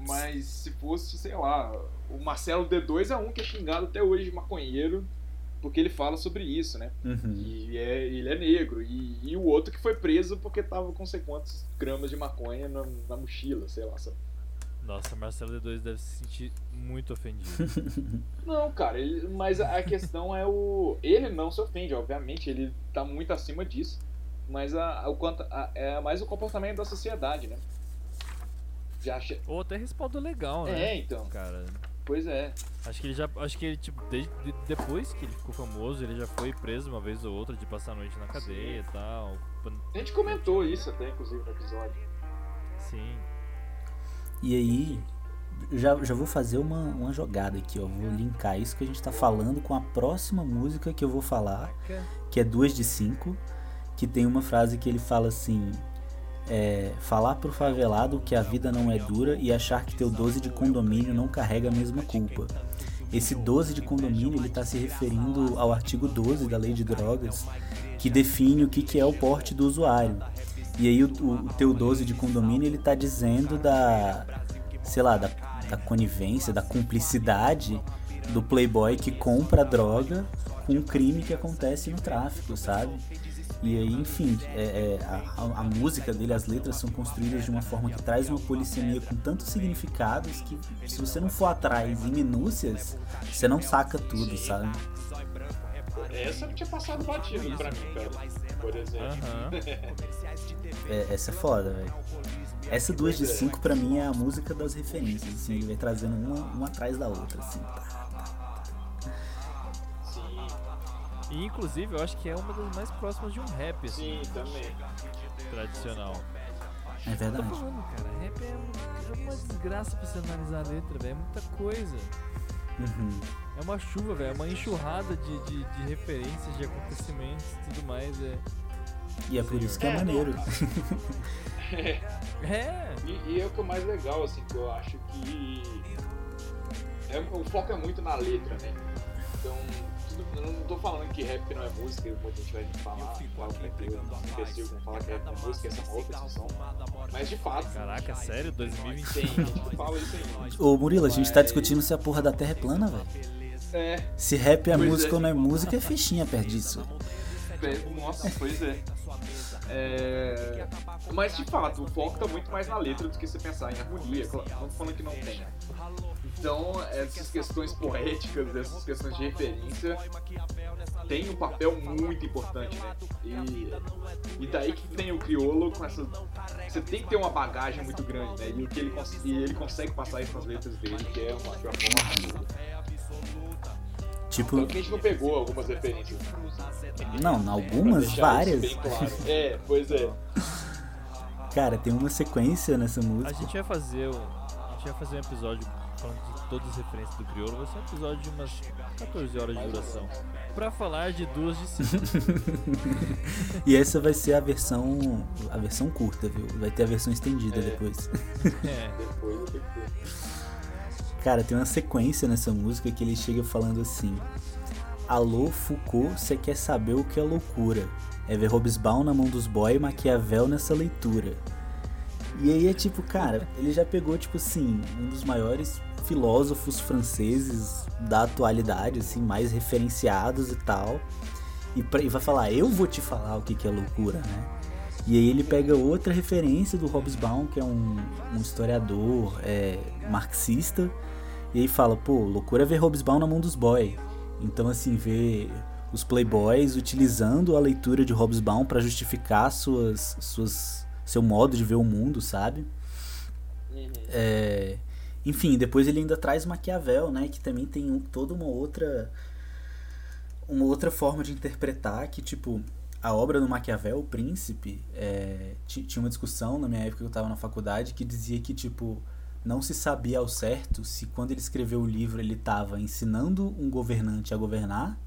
Mas se fosse, sei lá, o Marcelo D2 é um que é xingado até hoje de maconheiro, porque ele fala sobre isso, né? Uhum. E é, ele é negro. E, e o outro que foi preso porque tava com sei quantos gramas de maconha na, na mochila, sei lá. sabe? Nossa, Marcelo D2 deve se sentir muito ofendido. [LAUGHS] Não, cara, ele- mas a questão é o. Ele não se ofende, obviamente, ele tá muito acima disso. Mas a, a- o quanto, a- é mais o comportamento da sociedade, né? Já acha. Ou até respaldo legal, né? É, então. Cara, Pois é. acho que ele já. Acho que ele, tipo, desde, de- depois que ele ficou famoso, ele já foi preso uma vez ou outra de passar a noite na cadeia e tal. A gente comentou isso até, inclusive, no episódio. Sim. E aí, já, já vou fazer uma, uma jogada aqui, ó. Vou linkar isso que a gente tá falando com a próxima música que eu vou falar, que é duas de cinco, que tem uma frase que ele fala assim. É, falar pro favelado que a vida não é dura e achar que teu 12 de condomínio não carrega a mesma culpa. Esse 12 de condomínio ele está se referindo ao artigo 12 da lei de drogas, que define o que, que é o porte do usuário. E aí o, o, o teu 12 de condomínio ele tá dizendo da, sei lá, da, da conivência, da cumplicidade do playboy que compra droga com um crime que acontece no tráfico, sabe? E aí, enfim, é- é, a- a música dele, as letras são construídas de uma forma que traz uma polissemia com tantos significados que se você não for atrás em minúcias, você não saca tudo, sabe? Essa tinha passado batido pra mim, cara. Por exemplo. Aham. [LAUGHS] É, essa é foda, velho. Essa duas de cinco pra mim é a música das referências, assim, ele vai trazendo uma, uma atrás da outra, assim. Sim, E inclusive eu acho que é uma das mais próximas de um rap, assim, sim, também. tradicional. É Tô verdade. falando, cara, rap é uma, é uma desgraça pra você analisar a letra, velho. É muita coisa. Uhum. É uma chuva, velho. É uma enxurrada de, de, de referências, de acontecimentos e tudo mais. É. E é por isso que é É, maneiro. [LAUGHS] É! E, e é o que é mais legal, assim, que eu acho que. É, o foco é muito na letra, né? Então, eu não tô falando que rap não é música, muita gente vai falar, é imbecil, vão falar que rap não é música, essa é uma outra discussão. Mas de fato. Caraca, sério? 2020? Tem gente fala isso aí. Ô Murilo, a gente tá discutindo se a porra da Terra é plana, velho. É, Se rap é Pois música é. ou não é música, é fichinha perto disso. é, nossa, pois é. É, Mas de fato, o foco tá muito mais na letra do que você pensar em harmonia. Não falando que não tem. Então, essas questões poéticas, essas questões de referência, tem um papel muito importante, né? E, e daí que vem o criolo com essa. Você tem que ter uma bagagem muito grande, né? E, o que ele, e ele consegue passar isso nas letras dele, que é uma, de uma forma. Tipo, Tanto que a gente não pegou algumas referências. não, Pra algumas, isso várias. Claro. É, pois é. Cara, tem uma sequência nessa A música. gente vai fazer o, a gente vai fazer um episódio falando de todas as referências do Criolo. Vai ser um episódio de umas 14 horas de duração. Pra falar de duas de cinco. [LAUGHS] E essa vai ser a versão a versão curta, viu? Vai ter a versão estendida É. depois. é. Depois eu tenho que ver. Cara, tem uma sequência nessa música que ele chega falando assim: Alô, Foucault, você quer saber o que é loucura? É ver Hobsbawm na mão dos boy e Maquiavel nessa leitura. E aí é tipo, cara, ele já pegou, tipo assim, um dos maiores filósofos franceses da atualidade, assim, mais referenciados e tal. E, pra- e vai falar, eu vou te falar o que, que é loucura, né? E aí ele pega outra referência do Hobsbawm, que é um, um historiador é, marxista, e aí fala, pô, loucura é ver Hobsbawm na mão dos boy. Então, assim, ver os playboys utilizando a leitura de Hobsbawm para justificar suas, suas, seu modo de ver o mundo, sabe? Uhum. É, enfim, depois ele ainda traz Maquiavel, né? Que também tem um- toda uma outra uma outra forma de interpretar que, tipo, a obra do Maquiavel, O Príncipe, é, ti- tinha uma discussão na minha época que eu estava na faculdade que dizia que, tipo, não se sabia ao certo se quando ele escreveu o livro ele estava ensinando um governante a governar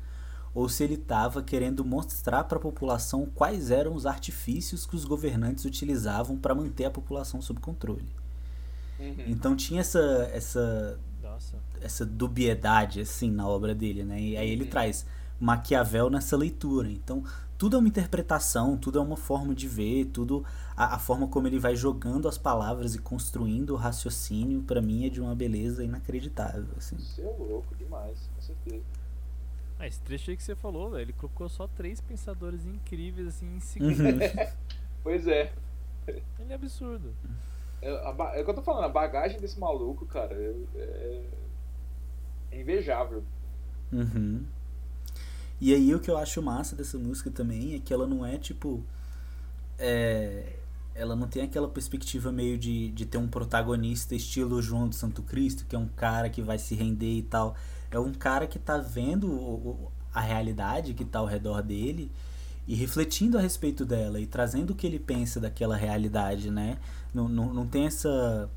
ou se ele estava querendo mostrar para a população quais eram os artifícios que os governantes utilizavam para manter a população sob controle. Uhum. Então tinha essa essa Nossa. essa dubiedade assim na obra dele, né? E aí ele Uhum. traz Maquiavel nessa leitura. Então tudo é uma interpretação, tudo é uma forma de ver, tudo a, a forma como ele vai jogando as palavras e construindo o raciocínio para mim é de uma beleza inacreditável, assim. Você é louco demais, com certeza. Ah, esse trecho aí que você falou, velho, ele colocou só três pensadores incríveis, assim, em segundos. Uhum. [LAUGHS] Pois é. Ele é absurdo. É, a é o que eu tô falando, a bagagem desse maluco, cara, é, é- é invejável. Uhum. E aí o que eu acho massa dessa música também é que ela não é tipo. é, ela não tem aquela perspectiva meio de, de ter um protagonista estilo João de Santo Cristo, que é um cara que vai se render e tal. É um cara que tá vendo o- o- a realidade que tá ao redor dele e refletindo a respeito dela e trazendo o que ele pensa daquela realidade, né? Não, não, não tem essa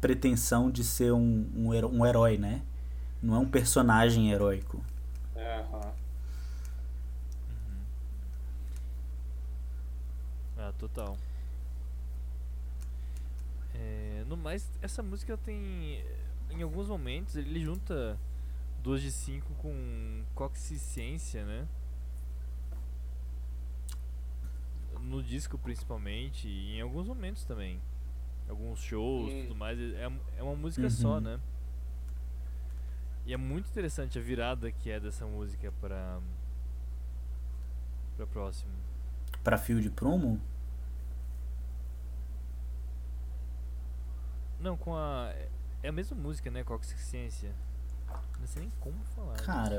pretensão de ser um, um, heró- um herói, né? Não é um personagem heróico. É, aham. Ah, total. É, no mais, essa música tem. Em alguns momentos ele junta duas de cinco com coxicência, né? No disco principalmente, e em alguns momentos também. Alguns shows e tudo mais. É, é uma música só, Uhum. né? E é muito interessante a virada que é dessa música pra. pra próximo. Pra fio de prumo? Não, com a. É a mesma música, né? Com a Consciência. Não sei nem como falar. Cara,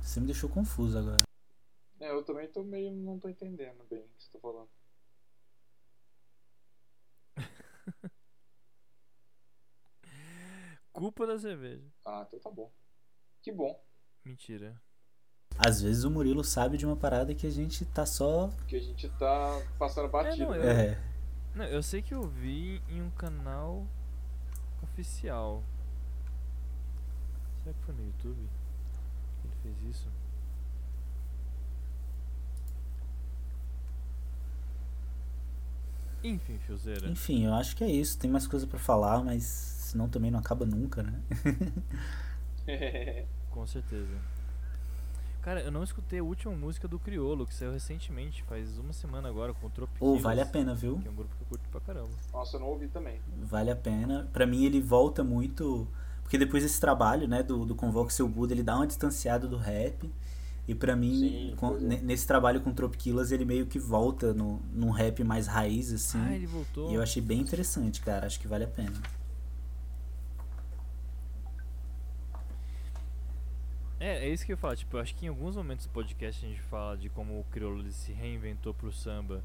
você me deixou confuso agora. É, eu também tô meio. não tô entendendo bem o que você tá falando. [LAUGHS] Culpa da cerveja. Ah, então tá bom. Que bom. Mentira. Às vezes o Murilo sabe de uma parada que a gente tá só. Que a gente tá passando batido. não, né? eu- É. Não, eu sei que eu vi em um canal oficial. Será que foi no YouTube que ele fez isso? Enfim, Fiozeira. Enfim, eu acho que é isso. Tem mais coisa pra falar, mas senão também não acaba nunca, né? [LAUGHS] Com certeza. Cara, eu não escutei a última música do Criolo, que saiu recentemente, faz uma semana agora, com o Tropiquilos. Ou vale a pena, viu? Que é um grupo que eu curto pra caramba. Nossa, eu não ouvi também. Vale a pena. Pra mim ele volta muito. Porque depois desse trabalho, né, do, do Convoque Seu Buda, ele dá uma distanciada do rap. E pra mim, Sim, com- é. ne- nesse trabalho com Tropiquilas, ele meio que volta no, num rap mais raiz, assim. Ah, ele voltou. E eu achei bem interessante, cara. Acho que vale a pena. É, é isso que eu falo, tipo, eu acho que em alguns momentos do podcast a gente fala de como o crioulo se reinventou pro samba.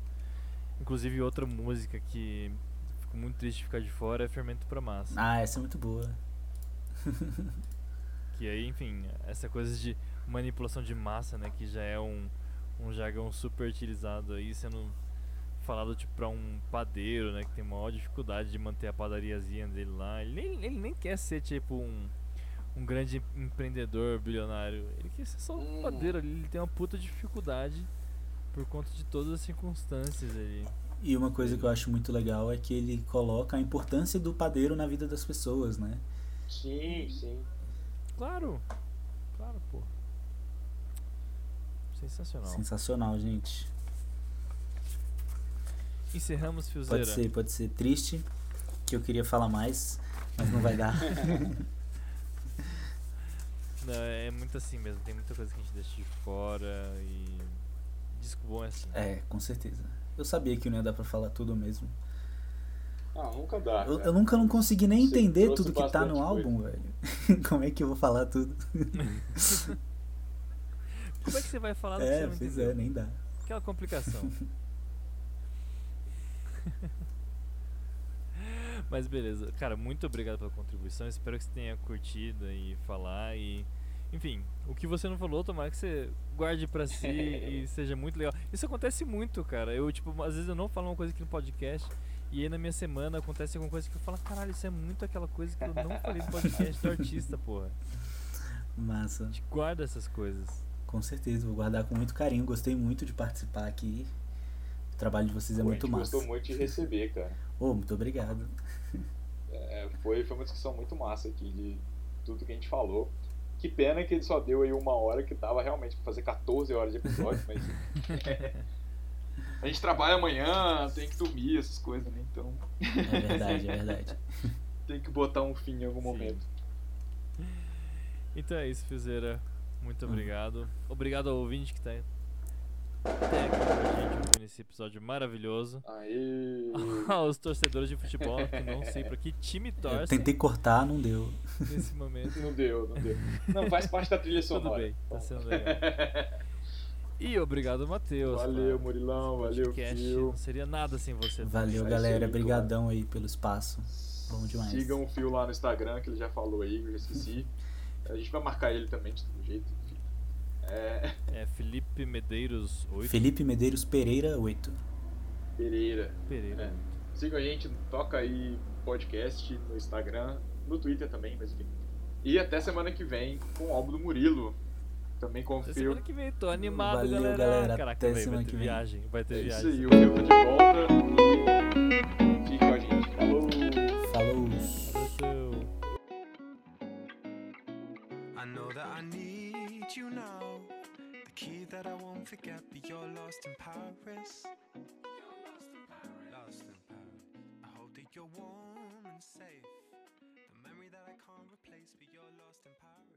Inclusive outra música que fico muito triste de ficar de fora é Fermento pra Massa. Ah, essa é muito boa. [LAUGHS] Que aí, enfim, essa coisa de manipulação de massa, né, que já é um, um jargão super utilizado aí, sendo falado tipo pra um padeiro, né, que tem maior dificuldade de manter a padariazinha dele lá. Ele ele nem quer ser tipo um, um grande empreendedor bilionário. Ele quer ser só um Hum. padeiro ali, ele tem uma puta dificuldade por conta de todas as circunstâncias ali. E uma coisa que eu acho muito legal é que ele coloca a importância do padeiro na vida das pessoas, né? Sim, sim. Claro, claro, pô. Sensacional. Sensacional, gente. Encerramos, Fiozeira. Pode ser, pode ser triste, que eu queria falar mais, mas não vai dar. [LAUGHS] Não, é muito assim mesmo, tem muita coisa que a gente deixa de fora e. Disco bom é assim. é, com certeza. Eu sabia que não ia dar pra falar tudo mesmo. Ah, nunca dá. Eu, eu nunca não consegui nem Você entender tudo que tá no álbum, velho. [LAUGHS] Como é que eu vou falar tudo? [LAUGHS] Como é que você vai falar do que É, você não pois entendeu? é, nem dá. Aquela complicação. [LAUGHS] Mas beleza. Cara, muito obrigado pela contribuição. Espero que você tenha curtido e falar e. Enfim, o que você não falou, tomara que você guarde pra si [LAUGHS] e seja muito legal. Isso acontece muito, cara. Eu, tipo, às vezes eu não falo uma coisa aqui no podcast e aí na minha semana acontece alguma coisa que eu falo, caralho, isso é muito aquela coisa que eu não falei no podcast do artista, porra. Massa. A gente guarda essas coisas. Com certeza, vou guardar com muito carinho. Gostei muito de participar aqui. O trabalho de vocês é Pô, muito a gente massa. gostou muito de receber, cara. Ô, muito obrigado. É, foi, foi uma discussão muito massa aqui de tudo que a gente falou. Que pena que ele só deu aí uma hora, que dava realmente pra fazer 14 horas de episódio, mas. [LAUGHS] a gente trabalha amanhã, tem que dormir, essas coisas, né? Então É verdade, é verdade. [LAUGHS] tem que botar um fim em algum Sim. momento. Então é isso, Fizeira. Muito Uhum. obrigado. Obrigado ao ouvinte que tá até aqui com a gente ouvindo esse episódio maravilhoso. Aê! [LAUGHS] Aos torcedores de futebol, que não sei pra que time Eu torce tentei cortar, não deu. nesse momento. Não deu, não deu. Não, faz parte da trilha Tudo sonora. bem, tá sendo legal. [LAUGHS] E obrigado, Matheus. Valeu. Murilão, valeu, Fio. Não seria nada sem você. Valeu, galera. aí, Brigadão aí pelo espaço. Bom demais. Sigam o Fio lá no Instagram, que ele já falou aí, que eu já esqueci. [LAUGHS] A gente vai marcar ele também de todo jeito. É, É Felipe Medeiros 8 Felipe Medeiros Pereira 8. Pereira. Pereira. É. Sigam a gente, toca aí podcast no Instagram, no Twitter também, mas enfim. E até semana que vem com o álbum do Murilo. Também com o Até semana que vem, tô animado, Valeu, galera. galera. Caraca, Até véi, semana vai ter que vem. viagem. Vai ter É isso viagem. aí, o Fio tá de volta e fique com a gente. Falou! Falou. Valeu. I know that I need you now. Key that I won't forget, but you're lost in Paris. Lost in Paris. I hope that you're warm and safe. The memory that I can't replace, but you're lost in Paris.